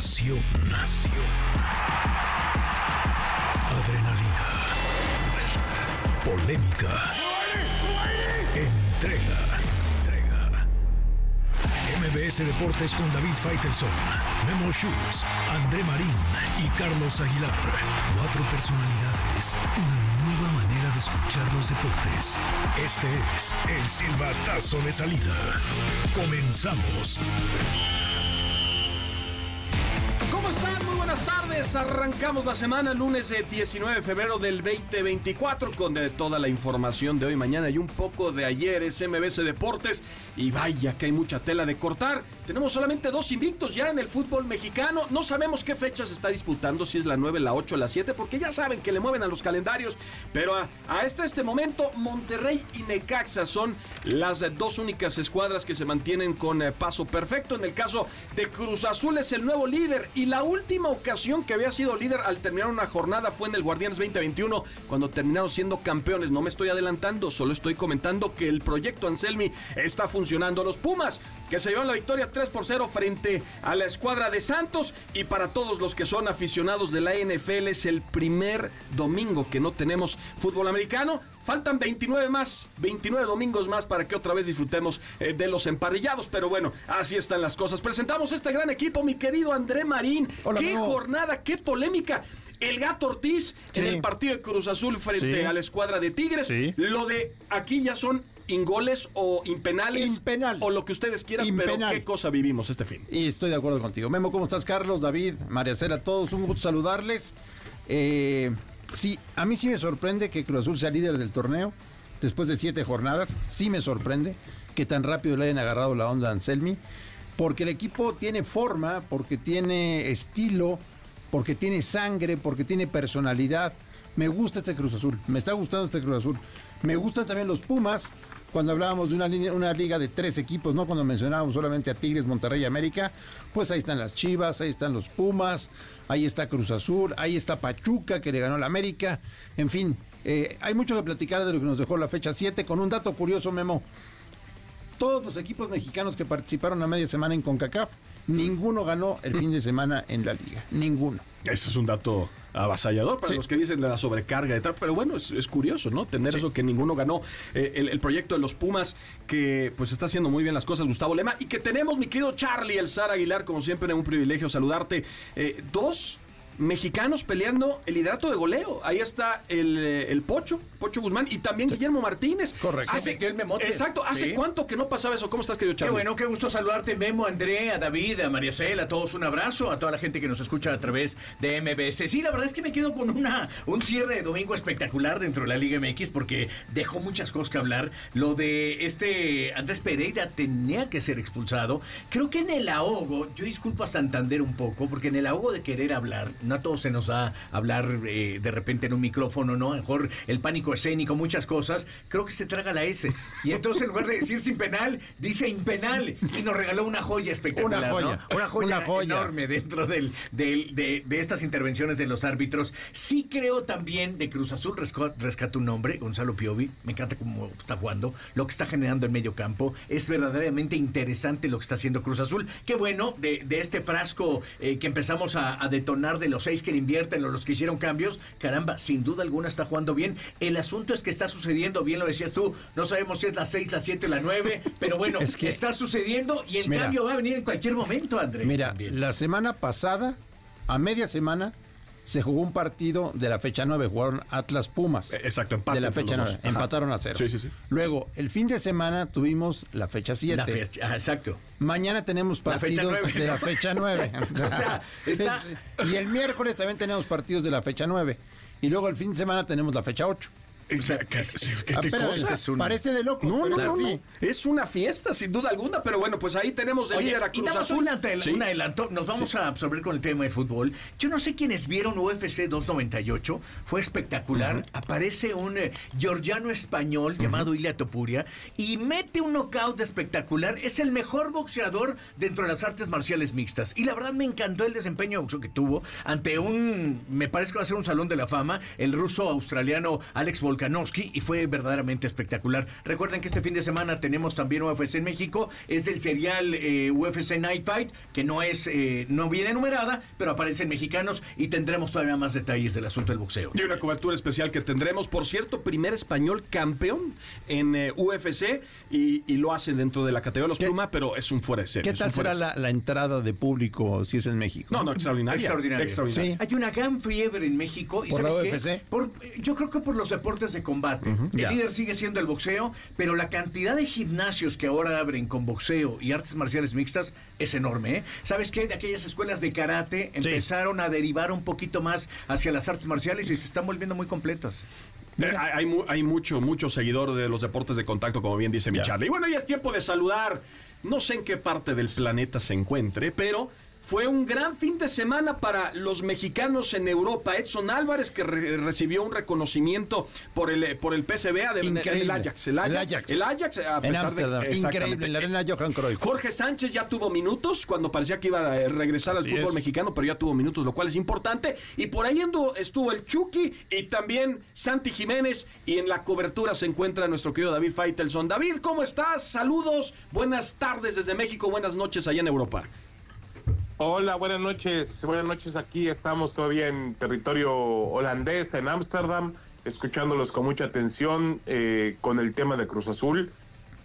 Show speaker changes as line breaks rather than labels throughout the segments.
Pasión. Adrenalina. Polémica. Entrega. Entrega. MBS Deportes con David Faitelson, Memo Schultz, André Marín y Carlos Aguilar. Cuatro personalidades. Una nueva manera de escuchar los deportes. Este es el silbatazo de salida. Comenzamos.
Tardes. Arrancamos la semana lunes eh, 19 de febrero del 2024 con eh, toda la información de hoy, mañana y un poco de ayer. Es MBC Deportes y vaya que hay mucha tela de cortar. Tenemos solamente dos invictos ya en el fútbol mexicano. No sabemos qué fecha se está disputando, si es la 9, la 8, la 7, porque ya saben que le mueven a los calendarios. Pero a, este, este momento, Monterrey y Necaxa son las eh, dos únicas escuadras que se mantienen con eh, paso perfecto. En el caso de Cruz Azul es el nuevo líder y la última ocasión que había sido líder al terminar una jornada fue en el Guardianes 2021 cuando terminaron siendo campeones. No me estoy adelantando, solo estoy comentando que el proyecto Anselmi está funcionando. Los Pumas que se llevan la victoria 3 por 0 frente a la escuadra de Santos y para todos los que son aficionados de la NFL es el primer domingo que no tenemos fútbol americano. Faltan 29 más, 29 domingos más para que otra vez disfrutemos eh, de los emparrillados. Pero bueno, así están las cosas. Presentamos este gran equipo, mi querido André Marín.
Hola,
qué jornada, qué polémica. El gato Ortiz en el partido de Cruz Azul frente
Sí.
a la escuadra de Tigres.
Sí.
Lo de aquí ya son ingoles o impenales.
Impenal.
O lo que ustedes quieran, pero qué cosa vivimos este fin.
Y estoy de acuerdo contigo. Memo, ¿cómo estás, Carlos, David, María Cela? Todos, un gusto saludarles. Eh, sí, a mí sí me sorprende que Cruz Azul sea líder del torneo después de siete jornadas. Sí me sorprende que tan rápido le hayan agarrado la onda a Anselmi. Porque el equipo tiene forma, porque tiene estilo, porque tiene sangre, porque tiene personalidad. Me gusta este Cruz Azul, me está gustando este Cruz Azul. Me gustan también los Pumas. Cuando hablábamos de una, línea- una liga de tres equipos, ¿no? Cuando mencionábamos solamente a Tigres, Monterrey y América, pues ahí están las Chivas, ahí están los Pumas, ahí está Cruz Azul, ahí está Pachuca que le ganó la América. En fin, eh, hay mucho que platicar de lo que nos dejó la fecha 7 con un dato curioso, Memo. Todos los equipos mexicanos que participaron a media semana en CONCACAF, ninguno ganó el fin de semana en la liga. Ninguno.
Ese es un dato avasallador para
Sí.
los que dicen de la sobrecarga de tal, pero bueno, es, es curioso, ¿no? Tener eso que ninguno ganó. Eh, el, el proyecto de los Pumas, que pues está haciendo muy bien las cosas, Gustavo Lema, y que tenemos, mi querido Charlie, el Zar Aguilar, como siempre, un privilegio saludarte. Eh, dos mexicanos peleando el liderato de goleo. Ahí está el, eh, el Pocho, Pocho Guzmán, y también Guillermo Martínez.
Correcto.
Hace,
el memote.
Exacto, ¿hace
Sí.
cuánto que no pasaba eso? ¿Cómo estás, querido
Qué
Charlie?
bueno, qué gusto saludarte, Memo, André, a David, a María Cela, a todos un abrazo, a toda la gente que nos escucha a través de MBS. Sí, la verdad es que me quedo con una un cierre de domingo espectacular dentro de la Liga MX porque dejó muchas cosas que hablar. Lo de este Andrés Pereira tenía que ser expulsado. Creo que en el ahogo, yo disculpo a Santander un poco, porque en el ahogo de querer hablar, no a todos se nos da hablar eh, de repente en un micrófono, ¿no? A lo mejor el pánico escénico, muchas cosas. Creo que se traga la S. Y entonces en lugar de decir sin penal, dice impenal. Y nos regaló una joya espectacular,
Una joya.
¿no? Una joya,
Una joya.
enorme dentro del, del- de, de estas intervenciones de los árbitros. Sí creo también de Cruz Azul rescata un nombre, Gonzalo Piovi. Me encanta cómo está jugando, lo que está generando en medio campo. Es verdaderamente interesante lo que está haciendo Cruz Azul. Qué bueno, de, de este frasco eh, que empezamos a, a detonar de los seis que le invierten o los que hicieron cambios. Caramba, sin duda alguna está jugando bien. El asunto es que está sucediendo, bien lo decías tú, no sabemos si es la seis, la siete, la nueve, pero bueno,
Es que-
está sucediendo y el
Mira.
cambio va a venir en cualquier momento, André.
Mira,
También.
la semana pasada, a media semana, se jugó un partido de la fecha 9, jugaron Atlas Pumas.
Eh, exacto, empate
De la fecha
los
9,
dos. Ajá.
empataron a cero.
Sí, sí, sí.
Luego, el fin de semana tuvimos la fecha 7.
La fecha, ajá, exacto.
Mañana tenemos partidos de la fecha 9.
O sea, está-
Y el miércoles también tenemos partidos de la fecha 9. Y luego el fin de semana tenemos la fecha 8.
¿Qué, qué- qué
espérame,
cosa?
es un-
Parece de locos.
No, no, no, no. Es una fiesta, sin duda alguna, pero bueno, pues ahí tenemos el
Oye,
líder a
y
Cruz
damos
Azul.
un, atel-
Sí.
un adelanto. Nos vamos a absorber con el tema de fútbol. Yo no sé quiénes vieron UFC 298. Fue espectacular. Aparece un eh, georgiano español llamado Ilia Topuria y mete un knockout espectacular. Es el mejor boxeador dentro de las artes marciales mixtas. Y la verdad me encantó el desempeño de que tuvo ante un, me parece que va a ser un salón de la fama, el ruso australiano Alex Volkov Volkanovski y fue verdaderamente espectacular. Recuerden que este fin de semana tenemos también UFC en México, es del serial eh, UFC Night Fight, que no es, eh, no viene numerada, pero aparecen mexicanos y tendremos todavía más detalles del asunto del boxeo.
Y una cobertura especial que tendremos, por cierto, primer español campeón en eh, UFC y, y lo hace dentro de la categoría de los
¿Qué-
Puma, pero es un fuera de serie.
¿Qué tal será la, la entrada de público si es en México?
No, no, extraordinaria.
Extraordinaria.
Extraordinaria.
Sí.
Hay una gran fiebre en México. ¿Y
¿Por la
sabes qué?
UFC?
Por- yo creo que por los deportes de combate. El
Ya.
líder sigue siendo el boxeo, pero la cantidad de gimnasios que ahora abren con boxeo y artes marciales mixtas es enorme. ¿eh? ¿Sabes qué? De aquellas escuelas de karate empezaron a derivar un poquito más hacia las artes marciales y se están volviendo muy completas.
Eh, hay, hay mu- hay mucho, mucho seguidor de los deportes de contacto, como bien dice mi
Ya.
Charlie. Y bueno, ya es tiempo de saludar. No sé en qué parte del planeta se encuentre, pero fue un gran fin de semana para los mexicanos en Europa. Edson Álvarez, que re- recibió un reconocimiento por el, por el PSV, el Ajax. El Ajax.
El Ajax.
el Ajax, a
En
pesar de-.
Increíble, en la arena Johan Cruyff.
Jorge Sánchez ya tuvo minutos cuando parecía que iba a eh, regresar al fútbol
es.
mexicano, pero ya tuvo minutos, lo cual es importante. Y por ahí estuvo el Chucky y también Santi Jiménez. Y en la cobertura se encuentra nuestro querido David Faitelson. David, ¿cómo estás? Saludos, buenas tardes desde México, buenas noches allá en Europa.
Hola, buenas noches. Buenas noches. Aquí estamos todavía en territorio holandés, en Ámsterdam, escuchándolos con mucha atención eh, con el tema de Cruz Azul.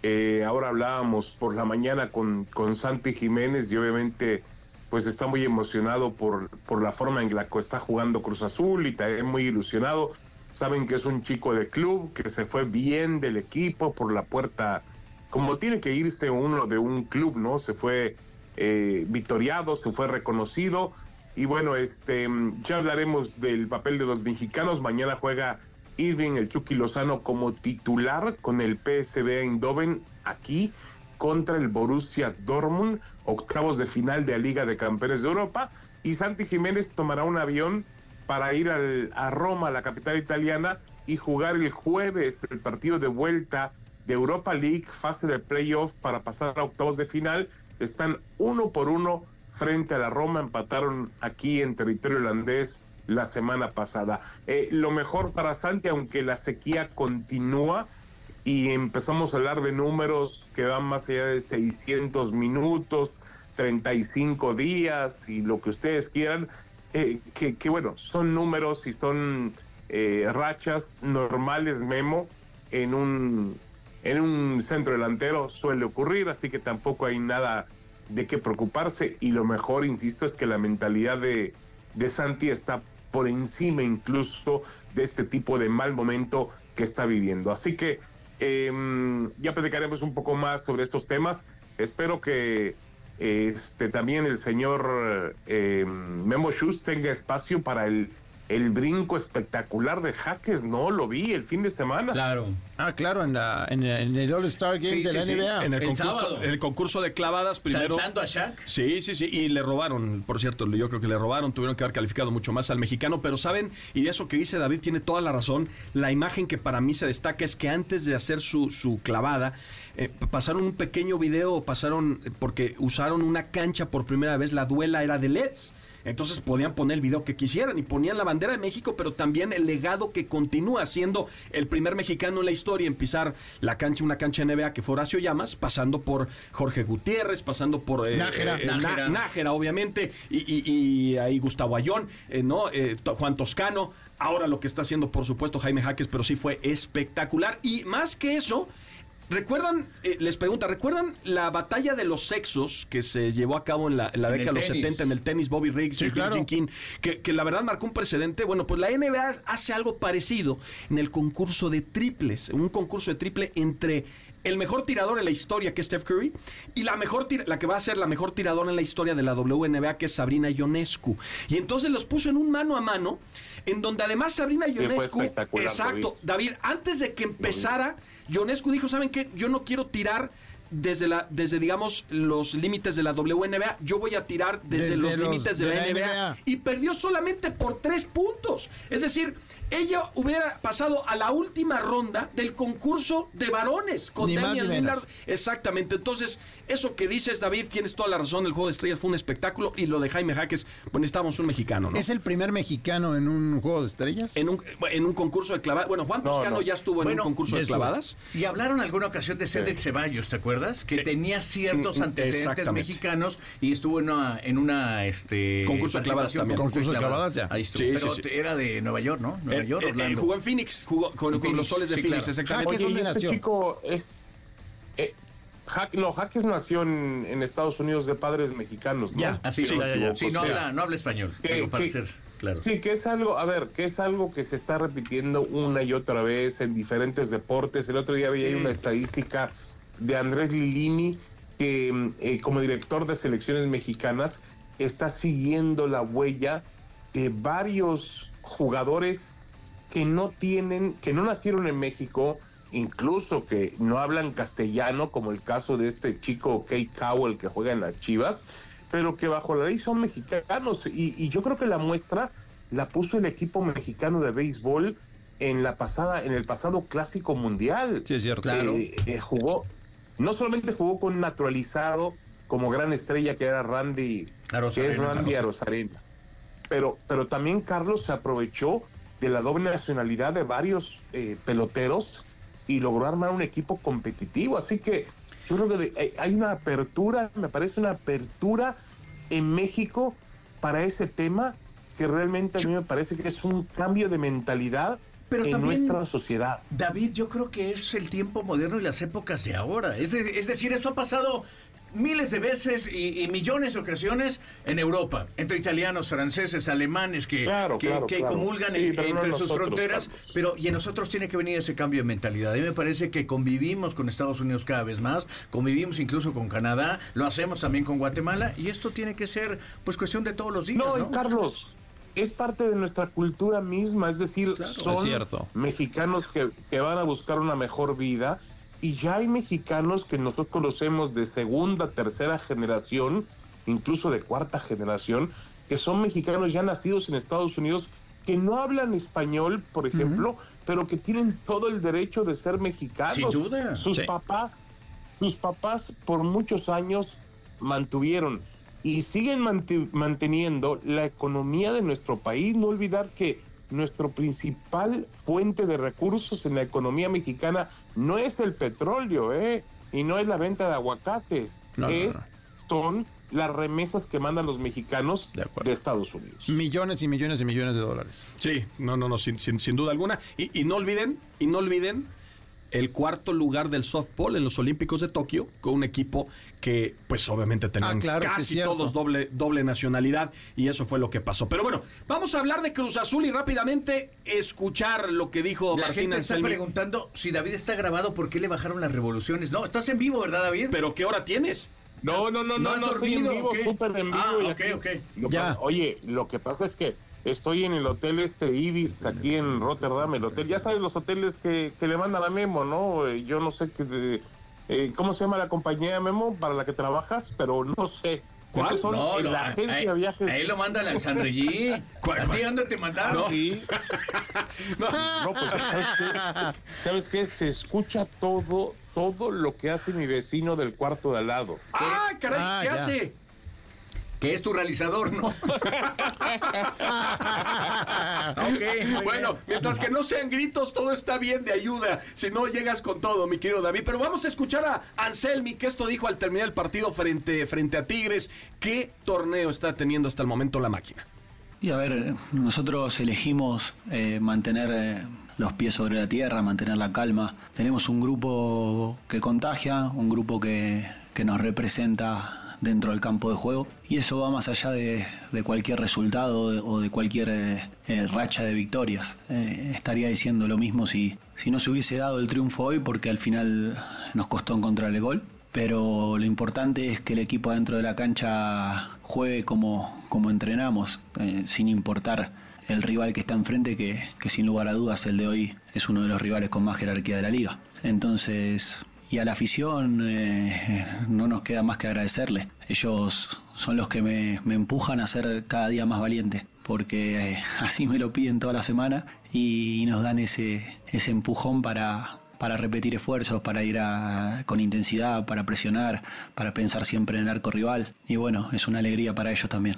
Eh, ahora hablábamos por la mañana con, con Santi Jiménez y obviamente pues está muy emocionado por, por la forma en la que está jugando Cruz Azul y también muy ilusionado. Saben que es un chico de club, que se fue bien del equipo por la puerta, como tiene que irse uno de un club, ¿no? Se fue eh, victoriado, se fue reconocido. Y bueno, este ya hablaremos del papel de los mexicanos. Mañana juega Irving el Chucky Lozano como titular con el PSV Eindhoven aquí contra el Borussia Dortmund, octavos de final de la Liga de Campeones de Europa. Y Santi Jiménez tomará un avión para ir al- a Roma, la capital italiana, y jugar el jueves el partido de vuelta de Europa League, fase de playoff para pasar a octavos de final. Están uno por uno frente a la Roma, empataron aquí en territorio holandés la semana pasada. Eh, lo mejor para Santi, aunque la sequía continúa, y empezamos a hablar de números que van más allá de 600 minutos, 35 días y lo que ustedes quieran, eh, que, que bueno, son números y son eh, rachas normales, Memo, en un, en un centro delantero suele ocurrir, así que tampoco hay nada de qué preocuparse y lo mejor, insisto, es que la mentalidad de, Santi está por encima incluso de este tipo de mal momento que está viviendo. Así que eh, ya platicaremos un poco más sobre estos temas. Espero que este también el señor eh, Memo Schutz tenga espacio para el, el brinco espectacular de Jaques. No, lo vi el fin de semana.
Claro.
Ah, claro, en, la, en, el- en el All-Star Game
Sí,
de la
sí.
NBA.
En el,
El
concurso,
sábado.
en el concurso de clavadas, primero.
Saltando a Shaq.
Sí, sí, sí, y le robaron, por cierto, yo creo que le robaron, tuvieron que haber calificado mucho más al mexicano, pero saben, y eso que dice David tiene toda la razón, la imagen que para mí se destaca es que antes de hacer su, su clavada, eh, pasaron un pequeño video, pasaron, eh, porque usaron una cancha por primera vez, la duela era de LEDs. Entonces podían poner el video que quisieran y ponían la bandera de México, pero también el legado que continúa siendo el primer mexicano en la historia en pisar la cancha, una cancha NBA que fue Horacio Llamas, pasando por Jorge Gutiérrez, pasando por eh,
Nájera.
eh,
Nájera.
Nájera, obviamente, y, y- y ahí Gustavo Ayón, eh, ¿no? Eh, Juan Toscano, ahora lo que está haciendo, por supuesto, Jaime Jaques, pero sí fue espectacular. Y más que eso, ¿recuerdan, eh, les pregunta, ¿recuerdan la batalla de los sexos que se llevó a cabo en la, en la
En
década de los
tenis.
70 en el tenis Bobby Riggs
Sí,
y
claro.
Billie Jean King, que, que la verdad marcó un precedente? Bueno, pues la NBA hace algo parecido en el concurso de triples, un concurso de triple entre el mejor tirador en la historia, que es Steph Curry, y la mejor tira- la que va a ser la mejor tiradora en la historia de la WNBA, que es Sabrina Ionescu. Y entonces los puso en un mano a mano, en donde además Sabrina
fue
Ionescu,
espectacular,
exacto, David, antes de que empezara, Ionescu dijo, ¿saben qué? Yo no quiero tirar desde la desde digamos los límites de la WNBA, yo voy a tirar desde,
Desde
los,
los
límites de,
de
la NBA.
NBA.
y perdió solamente por tres puntos. Es decir, ella hubiera pasado a la última ronda del concurso de varones con Damian. Exactamente. Entonces, eso que dices, David, tienes toda la razón. El juego de estrellas fue un espectáculo y lo de Jaime Jaques, pues necesitábamos un mexicano, ¿no?
¿Es el primer mexicano en un juego de estrellas?
En un, en un concurso de clavadas. Bueno, Juan
No,
Toscano
no.
ya estuvo en
Bueno,
un concurso de clavadas.
Y hablaron alguna ocasión de Cedric Ceballos, ¿te acuerdas? Que tenía ciertos
mm,
antecedentes mexicanos y estuvo en una, en una este
Concurso de clavadas también.
Concurso de clavadas, ya.
Ahí estuvo.
Sí,
Pero
sí, sí.
era de Nueva York, ¿no? Nueva
Eh,
York,
eh,
Orlando.
jugó en Phoenix, jugó con, los soles de
sí,
Phoenix,
claro.
exactamente.
Jaques,
Oye, y
¿dónde
este chico es. Ja- no, Jaques nació en, en Estados Unidos de padres mexicanos, ¿no?
Ya.
Así,
Si
sí,
no
sí, habla, no habla español.
que-
para
que-
ser claro.
Sí, que es algo, a ver, que es algo que se está repitiendo una y otra vez en diferentes deportes. El otro día veía ahí una estadística de Andrés Lilini que eh, como director de selecciones mexicanas está siguiendo la huella de varios jugadores que no tienen, que no nacieron en México, incluso que no hablan castellano, como el caso de este chico Kate Cowell que juega en las Chivas, pero que bajo la ley son mexicanos. Y, y yo creo que la muestra la puso el equipo mexicano de béisbol en la pasada, en el pasado clásico mundial.
Sí, es cierto.
Eh, eh, jugó, no solamente jugó con naturalizado como gran estrella que era Randy, que es Randy.
Arozarena,
pero, pero también Carlos se aprovechó de la doble nacionalidad de varios eh, peloteros y logró armar un equipo competitivo. Así que yo creo que hay- hay una apertura, me parece una apertura en México para ese tema que realmente a mí me parece que es un cambio de mentalidad
Pero
en
también-
nuestra sociedad.
David, yo creo que es el tiempo moderno y las épocas de ahora. Es, de- es decir, esto ha pasado miles de veces y, y millones de ocasiones en Europa, entre italianos, franceses, alemanes que,
Claro,
que,
claro,
que
claro.
comulgan
Sí,
en-
pero no
entre sus
nosotros,
fronteras,
Carlos.
pero y en nosotros tiene que venir ese cambio de mentalidad. A mí me parece que convivimos con Estados Unidos cada vez más, convivimos incluso con Canadá, lo hacemos también con Guatemala y esto tiene que ser pues cuestión de todos los días.
No, Carlos, es parte de nuestra cultura misma, es decir,
Claro.
son
Es
mexicanos que, que van a buscar una mejor vida y ya hay mexicanos que nosotros conocemos de segunda, tercera generación, incluso de cuarta generación, que son mexicanos ya nacidos en Estados Unidos que no hablan español, por ejemplo, pero que tienen todo el derecho de ser mexicanos.
Sin duda.
Sus
Sí.
papás, sus papás por muchos años mantuvieron y siguen manteniendo la economía de nuestro país. No olvidar que nuestro principal fuente de recursos en la economía mexicana no es el petróleo, ¿eh? Y no es la venta de aguacates,
No,
es,
no.
son las remesas que mandan los mexicanos
De.
Estados Unidos.
Millones y millones y millones de dólares.
Sí, no, no, no, sin, sin, sin duda alguna. Y, y no olviden, y no olviden el cuarto lugar del softball en los Olímpicos de Tokio, con un equipo que, pues obviamente tenían
Ah, claro,
casi todos doble, doble nacionalidad, y eso fue lo que pasó. Pero bueno, vamos a hablar de Cruz Azul y rápidamente escuchar lo que dijo
La
Martín
gente está
Anselmi.
preguntando si David está grabado, ¿por qué le bajaron las revoluciones? No, estás en vivo, ¿verdad, David?
¿Pero qué hora tienes?
No, no, no,
¿No
no, no, estoy en vivo, súper en vivo.
Ah, ok,
aquí-
ok.
lo
Ya.
pasa- oye, lo que pasa es que estoy en el hotel este Ibis, aquí en Rotterdam, el hotel, ya sabes los hoteles que, que le mandan a Memo, ¿no? Yo no sé qué, de- eh, cómo se llama la compañía Memo para la que trabajas, pero no sé.
¿Cuál?
Son
No,
en
no,
la agencia
a,
de viajes.
a él lo manda la Sandrellí.
¿Cuál,
¿A ti dónde te mandaron?
Sí. No, pues ¿sabes qué? ¿Sabes qué? Se escucha todo, todo lo que hace mi vecino del cuarto de al lado.
¡Ah, caray!
Ah,
¿Qué
ya.
hace?
Que es tu realizador, ¿no? ok.
Bueno, mientras que no sean gritos, todo está bien de ayuda. Si no, llegas con todo, mi querido David. Pero vamos a escuchar a Anselmi, que esto dijo al terminar el partido frente, frente a Tigres. ¿Qué torneo está teniendo hasta el momento la máquina?
Y a ver, nosotros elegimos eh, mantener eh, los pies sobre la tierra, mantener la calma. Tenemos un grupo que contagia, un grupo que, que nos representa dentro del campo de juego y eso va más allá de, cualquier resultado o de, cualquier eh, eh, racha de victorias. Eh, estaría diciendo lo mismo si, si no se hubiese dado el triunfo hoy porque al final nos costó encontrar el gol pero lo importante es que el equipo dentro de la cancha juegue como, como entrenamos, sin importar el rival que está enfrente, que, que sin lugar a dudas el de hoy es uno de los rivales con más jerarquía de la liga. Entonces, y a la afición eh, no nos queda más que agradecerle. Ellos son los que me, me empujan a ser cada día más valiente, porque eh, así me lo piden toda la semana y, nos dan ese, ese empujón para, para repetir esfuerzos, para ir con intensidad, para presionar, para pensar siempre en el arco rival. Y bueno, es una alegría para ellos también.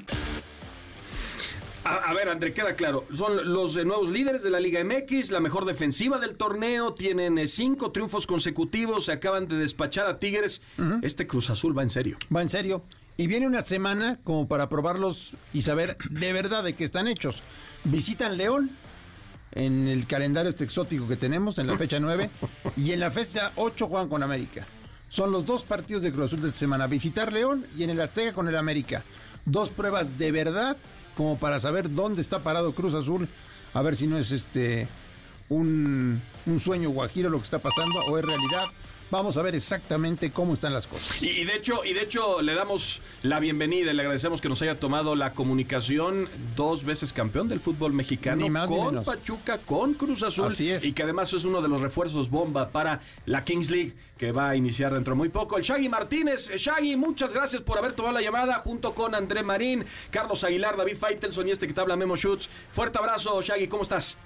A, ver, André, queda claro. Son los eh, nuevos líderes de la Liga MX, la mejor defensiva del torneo, tienen eh, cinco triunfos consecutivos, se acaban de despachar a Tigres. Este Cruz Azul va en serio.
Va en serio. Y viene una semana como para probarlos y saber de verdad de qué están hechos. Visitan León en el calendario este exótico que tenemos, en la fecha 9, y en la fecha 8 juegan con América. Son los dos partidos de Cruz Azul de semana. Visitar León y en el Azteca con el América. Dos pruebas de verdad como para saber dónde está parado Cruz Azul, a ver si no es este un, un sueño guajiro lo que está pasando o es realidad. Vamos a ver exactamente cómo están las cosas.
Y, de hecho, y de hecho le damos la bienvenida y le agradecemos que nos haya tomado la comunicación dos veces campeón del fútbol mexicano con Pachuca, con Cruz Azul
Así es.
y que además es uno de los refuerzos bomba para la Kings League que va a iniciar dentro de muy poco. El Shaggy Martínez, eh, Shaggy, muchas gracias por haber tomado la llamada junto con André Marín, Carlos Aguilar, David Faitelson y este que te habla Memo Schutz. Fuerte abrazo, Shaggy, ¿cómo estás?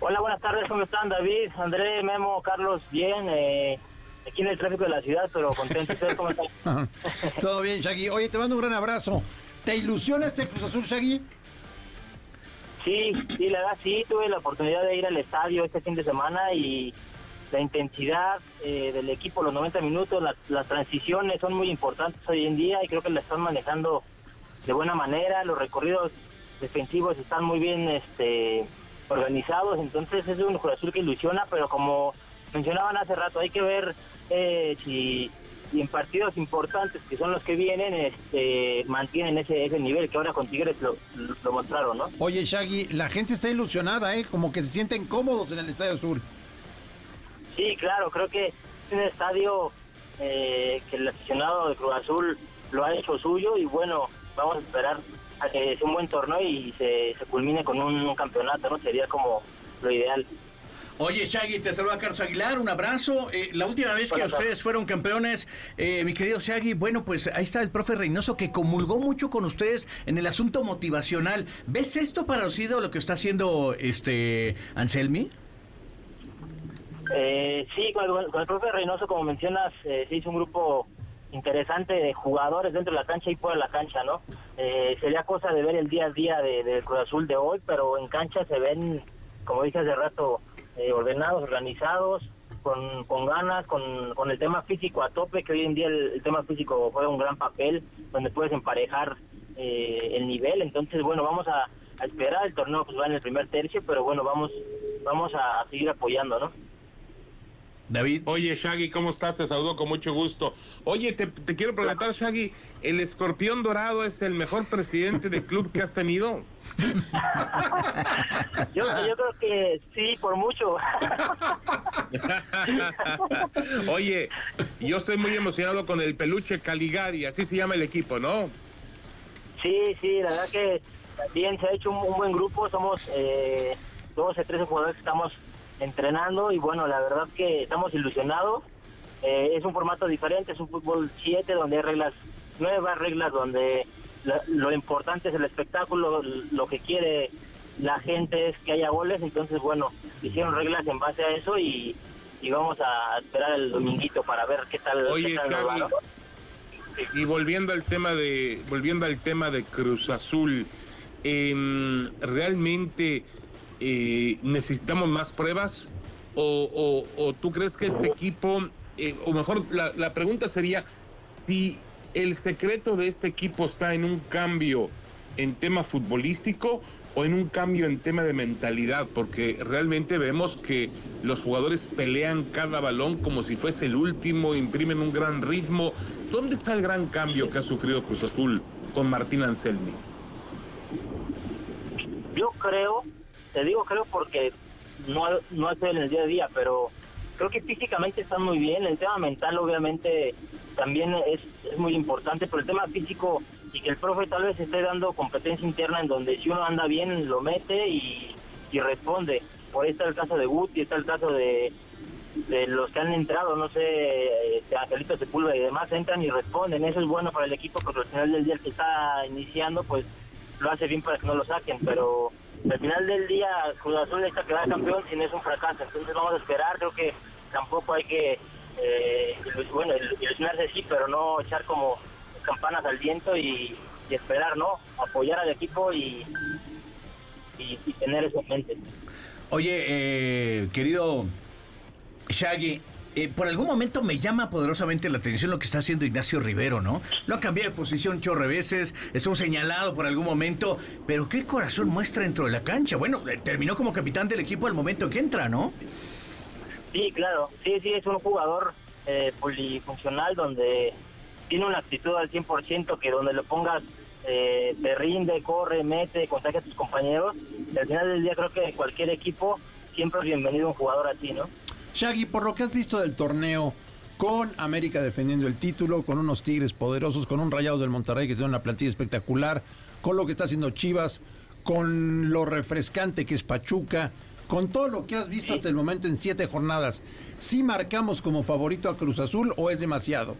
Hola, buenas tardes, ¿cómo están David, André, Memo, Carlos? Bien, eh, aquí en el tráfico de la ciudad, pero contento. cómo están?
Todo bien, Shaggy. Oye, te mando un gran abrazo. ¿Te ilusiona este Cruz Azul, Shaggy?
Sí, sí, la verdad sí, tuve la oportunidad de ir al estadio este fin de semana y la intensidad eh, del equipo, los 90 minutos, las, las transiciones son muy importantes hoy en día y creo que la están manejando de buena manera, los recorridos defensivos están muy bien este organizados, entonces es un Cruz Azul que ilusiona, pero como mencionaban hace rato, hay que ver eh, si, en partidos importantes, que son los que vienen, este, mantienen ese, ese nivel que ahora con Tigres lo, mostraron, ¿no?
Oye, Shaggy, la gente está ilusionada, ¿eh? Como que se sienten cómodos en el Estadio Sur.
Sí, claro, creo que es un estadio eh, que el aficionado de Cruz Azul lo ha hecho suyo y bueno, vamos a esperar a que sea un buen torneo y se, se culmine con un, campeonato, ¿no? Sería como lo ideal.
Oye, Shaggy, te saluda Carlos Aguilar, un abrazo. Eh, la última vez que ustedes fueron campeones, eh, mi querido Shaggy, bueno, pues ahí está el profe Reynoso que comulgó mucho con ustedes en el asunto motivacional. ¿Ves esto parecido a lo que está haciendo este Anselmi?
Eh, sí, con el, profe Reynoso, como mencionas, eh, se hizo un grupo interesante de jugadores dentro de la cancha y fuera de la cancha, ¿no? Eh, sería cosa de ver el día a día del de Cruz Azul de hoy, pero en cancha se ven, como dije hace rato, eh, ordenados, organizados, con, con ganas, con, con, el tema físico a tope, que hoy en día el, tema físico juega un gran papel, donde puedes emparejar eh, el nivel. Entonces, bueno, vamos a, esperar, el torneo pues va en el primer tercio, pero bueno, vamos, vamos a seguir apoyando, ¿no?
David. Oye, Shaggy, ¿cómo estás? Te saludo con mucho gusto. Oye, te, quiero preguntar, Shaggy, ¿el escorpión dorado es el mejor presidente de club que has tenido?
yo, yo creo que sí, por mucho.
Oye, yo estoy muy emocionado con el peluche Caligari, así se llama el equipo, ¿no?
Sí, sí, la verdad que bien se ha hecho un, buen grupo, somos eh, 12, 13 jugadores que estamos entrenando y bueno, la verdad que estamos ilusionados. Eh, es un formato diferente, es un fútbol 7 donde hay reglas nuevas, reglas donde lo, importante es el espectáculo, lo que quiere la gente es que haya goles, entonces bueno, hicieron reglas en base a eso y, vamos a esperar el dominguito para ver qué tal.
Oye, y volviendo al tema de volviendo al tema de Cruz Azul, eh, realmente eh, necesitamos más pruebas? ¿O, tú crees que este equipo, eh, o mejor la, la pregunta sería, si el secreto de este equipo está en un cambio en tema futbolístico o en un cambio en tema de mentalidad, porque realmente vemos que los jugadores pelean cada balón como si fuese el último, imprimen un gran ritmo. ¿Dónde está el gran cambio que ha sufrido Cruz Azul con Martín Anselmi?
Yo creo te digo creo porque no, no en el día a día, pero creo que físicamente están muy bien. El tema mental obviamente también es, muy importante, pero el tema físico y que el profe tal vez esté dando competencia interna en donde si uno anda bien lo mete y, responde. Por ahí está el caso de Guti, está el caso de, de los que han entrado, no sé, este, Angelito Sepúlveda y demás, entran y responden. Eso es bueno para el equipo porque al final del día el que está iniciando, pues lo hace bien para que no lo saquen, pero al final del día Cruz Azul necesita quedar campeón si no es un fracaso, entonces vamos a esperar, creo que tampoco hay que, eh, bueno, il- ilusionarse sí, pero no echar como campanas al viento y, y esperar, ¿no? Apoyar al equipo y, y, y tener eso en mente.
Oye, eh, querido Shaggy, eh, por algún momento me llama poderosamente la atención lo que está haciendo Ignacio Rivero, ¿no? Lo ha cambiado de posición chorre veces, estuvo señalado por algún momento, pero qué corazón muestra dentro de la cancha. Bueno, eh, terminó como capitán del equipo al momento que entra, ¿no?
Sí, claro. Sí, sí, es un jugador eh, polifuncional donde tiene una actitud al 100% que donde lo pongas eh, te rinde, corre, mete, contagia a tus compañeros. Y al final del día creo que cualquier equipo siempre es bienvenido un jugador así, ¿no?
Shaggy, por lo que has visto del torneo, con América defendiendo el título, con unos Tigres poderosos, con un Rayados del Monterrey que tiene una plantilla espectacular, con lo que está haciendo Chivas, con lo refrescante que es Pachuca, con todo lo que has visto hasta el momento en siete jornadas, ¿sí marcamos como favorito a Cruz Azul o es demasiado?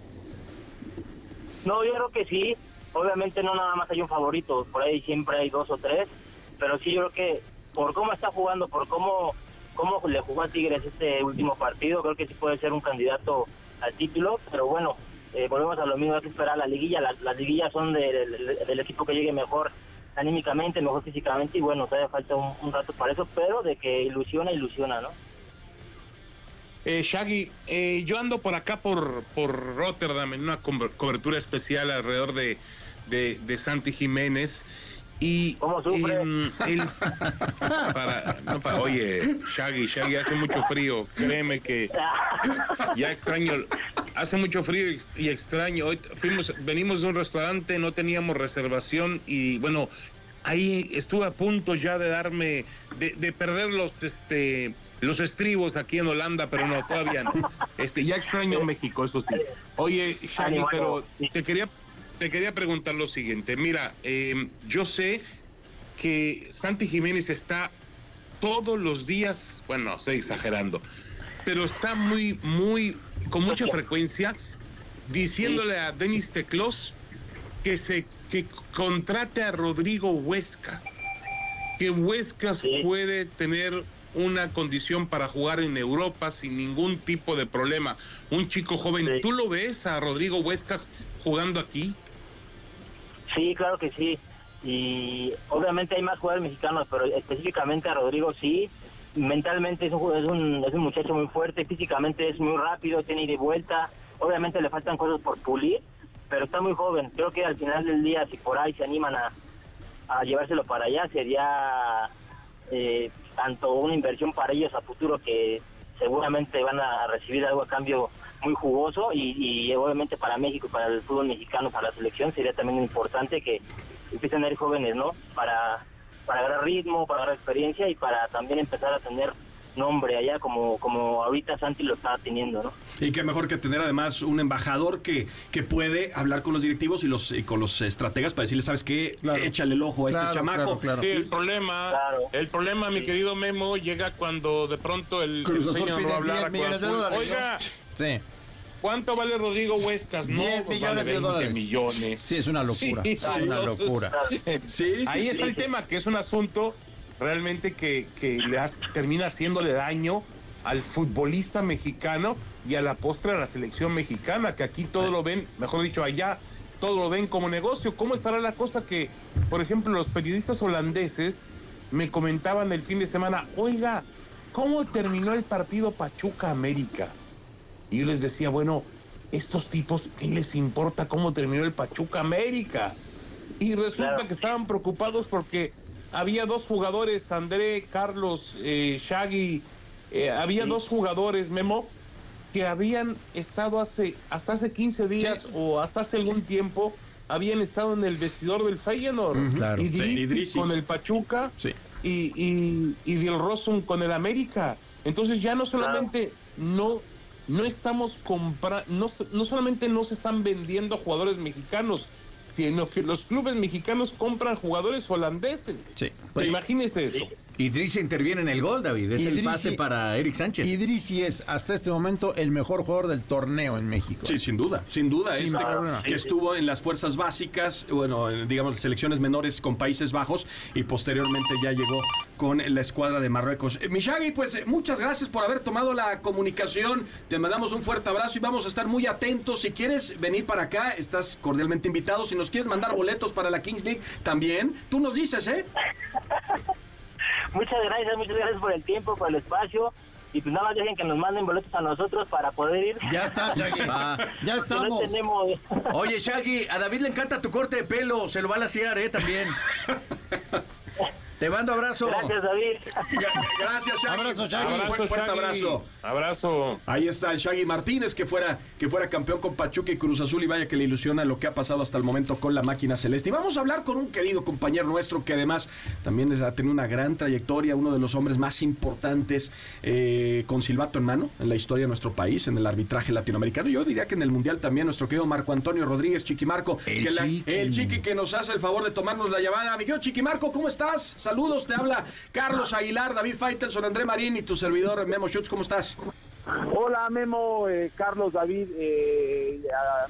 No, yo creo que sí. Obviamente no nada más hay un favorito, por ahí siempre hay dos o tres, pero sí yo creo que por cómo está jugando, por cómo, cómo le jugó a Tigres este último partido, creo que sí puede ser un candidato al título, pero bueno, eh, volvemos a lo mismo, hay que esperar a la liguilla, las, las liguillas son de- del- equipo que llegue mejor anímicamente, mejor físicamente y bueno, todavía falta un, rato para eso, pero de que ilusiona, ilusiona, ¿no?
Eh, Shaggy, eh, yo ando por acá por, por Rotterdam en una cober- cobertura especial alrededor de, de, de Santi Jiménez. Y
¿Cómo sufre?
em, el- para, no, para- oye, Shaggy, Shaggy, hace mucho frío. Créeme que ya extraño. Hace mucho frío y, y extraño. Hoy fuimos, venimos de un restaurante, no teníamos reservación y bueno, ahí estuve a punto ya de darme, de, de perder los, este, los estribos aquí en Holanda, pero no, todavía no. Este, ya extraño México, eso sí. Oye, Shaggy, pero te quería, te quería preguntar lo siguiente. Mira, eh, yo sé que Santi Jiménez está todos los días, bueno, no estoy exagerando, pero está muy, muy, con mucha frecuencia diciéndole a Denis Teclos que se que contrate a Rodrigo Huesca, que Huesca
Sí.
puede tener una condición para jugar en Europa sin ningún tipo de problema. Un chico joven,
Sí.
¿tú lo ves a Rodrigo Huescas jugando aquí?
Sí, claro que sí. Y obviamente hay más jugadores mexicanos, pero específicamente a Rodrigo sí. Mentalmente es un, es un, es un muchacho muy fuerte, físicamente es muy rápido, tiene ida y vuelta. Obviamente le faltan cosas por pulir, pero está muy joven. Creo que al final del día, si por ahí se animan a, a llevárselo para allá, sería eh, tanto una inversión para ellos a futuro que seguramente van a recibir algo a cambio muy jugoso y, y obviamente para México, para el fútbol mexicano, para la selección sería también importante que empiecen a ir jóvenes, ¿no? Para, para agarrar ritmo, para agarrar experiencia y para también empezar a tener nombre allá como, como ahorita Santi lo está teniendo, ¿no?
Y qué mejor que tener además un embajador que, que puede hablar con los directivos y los y con los estrategas para decirles, ¿sabes qué?
Claro.
Échale el ojo a este chamaco.
claro, claro.
Sí, el problema,
Claro.
el problema, mi querido Memo, llega cuando de pronto el,
Cruz Azul pide
a hablar
10
a Cruz
millones de
Azul.
dólares,
Oiga,
Sí,
¿cuánto vale Rodrigo Huescas? No,
10
pues
millones
vale
de
20
dólares.
millones.
sí, es una locura.
Sí,
es una locura.
Sí, sí,
Ahí
sí.
está el tema, que es un asunto realmente que, que le has- termina haciéndole daño al futbolista mexicano y a la postre a la selección mexicana, que aquí todo lo ven, mejor dicho, allá todo lo ven como negocio. ¿Cómo estará la cosa que, por ejemplo, los periodistas holandeses me comentaban el fin de semana, oiga, ¿cómo terminó el partido Pachuca América? Y yo les decía, bueno, estos tipos, ¿qué les importa cómo terminó el Pachuca América? Y resulta
Claro.
que estaban preocupados porque había dos jugadores, André, Carlos, eh, Shaggy, eh, había
Sí.
dos jugadores, Memo, que habían estado hace, hasta hace 15 días o hasta hace algún tiempo, habían estado en el vestidor del Feyenoord.
claro.
Y
Sí,
con el Pachuca
Sí.
y, y, y Del Rosum con el América. Entonces ya no solamente no, no estamos comprando, no, no solamente no se están vendiendo jugadores mexicanos, sino que los clubes mexicanos compran jugadores holandeses.
Sí.
Pues imagínese eso.
Idrissi interviene en el gol, David. Es el pase para Eric Sánchez.
Idrissi es hasta este momento el mejor jugador del torneo en México.
Sí, sin duda, sin duda.
Sin
este
problema.
que estuvo en las fuerzas básicas, bueno, en, digamos, selecciones menores con Países Bajos y posteriormente ya llegó con la escuadra de Marruecos. Eh, Mishagi, pues eh, muchas gracias por haber tomado la comunicación. Te mandamos un fuerte abrazo y vamos a estar muy atentos. Si quieres venir para acá, estás cordialmente invitado. Si nos quieres mandar boletos para la Kings League, también, tú nos dices, ¿eh?
Muchas gracias, muchas gracias por el tiempo, por el espacio. Y pues nada más dejen que nos manden boletos a nosotros para poder ir.
Ya está, Shaggy.
Ah.
Ya
Que no
estamos.
tenemos.
Oye, Shaggy, a David le encanta tu corte de pelo. Se lo va a lasear, ¿eh? También. Te mando abrazo.
Gracias, David.
Gracias, Shaggy.
Abrazo, Shaggy.
Un fuerte, fuerte
Shaggy.
abrazo.
Abrazo.
Ahí está el Shaggy Martínez, que fuera, que fuera campeón con Pachuca y Cruz Azul, y vaya que le ilusiona lo que ha pasado hasta el momento con la máquina celeste. Y vamos a hablar con un querido compañero nuestro que además también ha tenido una gran trayectoria, uno de los hombres más importantes eh, con silbato en mano en la historia de nuestro país, en el arbitraje latinoamericano. Yo diría que en el Mundial también, nuestro querido Marco Antonio Rodríguez Chiquimarco,
El
que la-
Chiqui.
el Chiqui que nos hace el favor de tomarnos la llamada. Mi querido Chiquimarco, ¿cómo estás? Saludos, te habla Carlos Aguilar, David Faitelson, André Marín y tu servidor Memo Schutz. ¿Cómo estás?
Hola Memo, eh, Carlos, David, eh,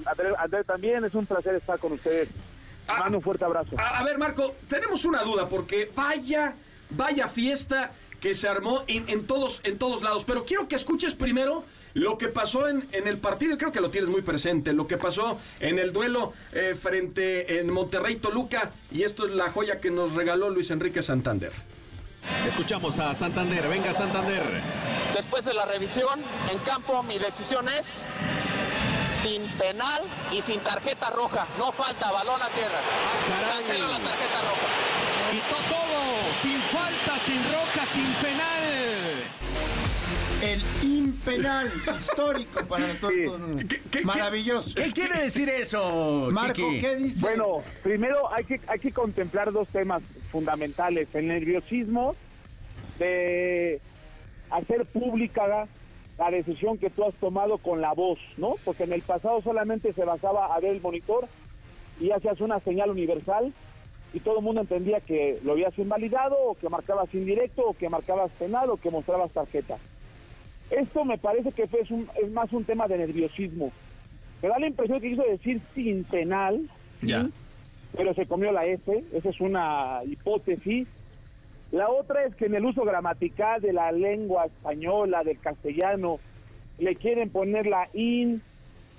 André, André también, es un placer estar con ustedes.
Ah.
Mando un fuerte abrazo.
A, a ver, Marco, tenemos una duda porque vaya, vaya fiesta que se armó en, en todos, en todos lados. Pero quiero que escuches primero lo que pasó en, en el partido, creo que lo tienes muy presente, lo que pasó en el duelo eh, frente en Monterrey Toluca, y esto es la joya que nos regaló Luis Enrique Santander.
Escuchamos a Santander. Venga, Santander.
Después de la revisión en campo, mi decisión es sin penal y sin tarjeta roja. No falta balón a tierra.
caray.
Cancelo la tarjeta roja.
Quitó todo. Sin falta, sin roja, sin
impenal histórico para todos.
qué-
Maravilloso.
¿Qué quiere decir eso,
Marco,
Chiqui?
¿qué dice?
Bueno, primero hay que, hay que contemplar dos temas fundamentales. El nerviosismo de hacer pública la decisión que tú has tomado con la voz, ¿no? Porque en el pasado solamente se basaba a ver el monitor y hacías una señal universal y todo el mundo entendía que lo habías invalidado o que marcabas indirecto o que marcabas penal o que mostrabas tarjeta. Esto me parece que fue- es, un- es más un tema de nerviosismo. Me da la impresión que quiso decir sin penal,
Ya.
¿sí? pero se comió la S, esa es una hipótesis. La otra es que en el uso gramatical de la lengua española, del castellano, le quieren poner la in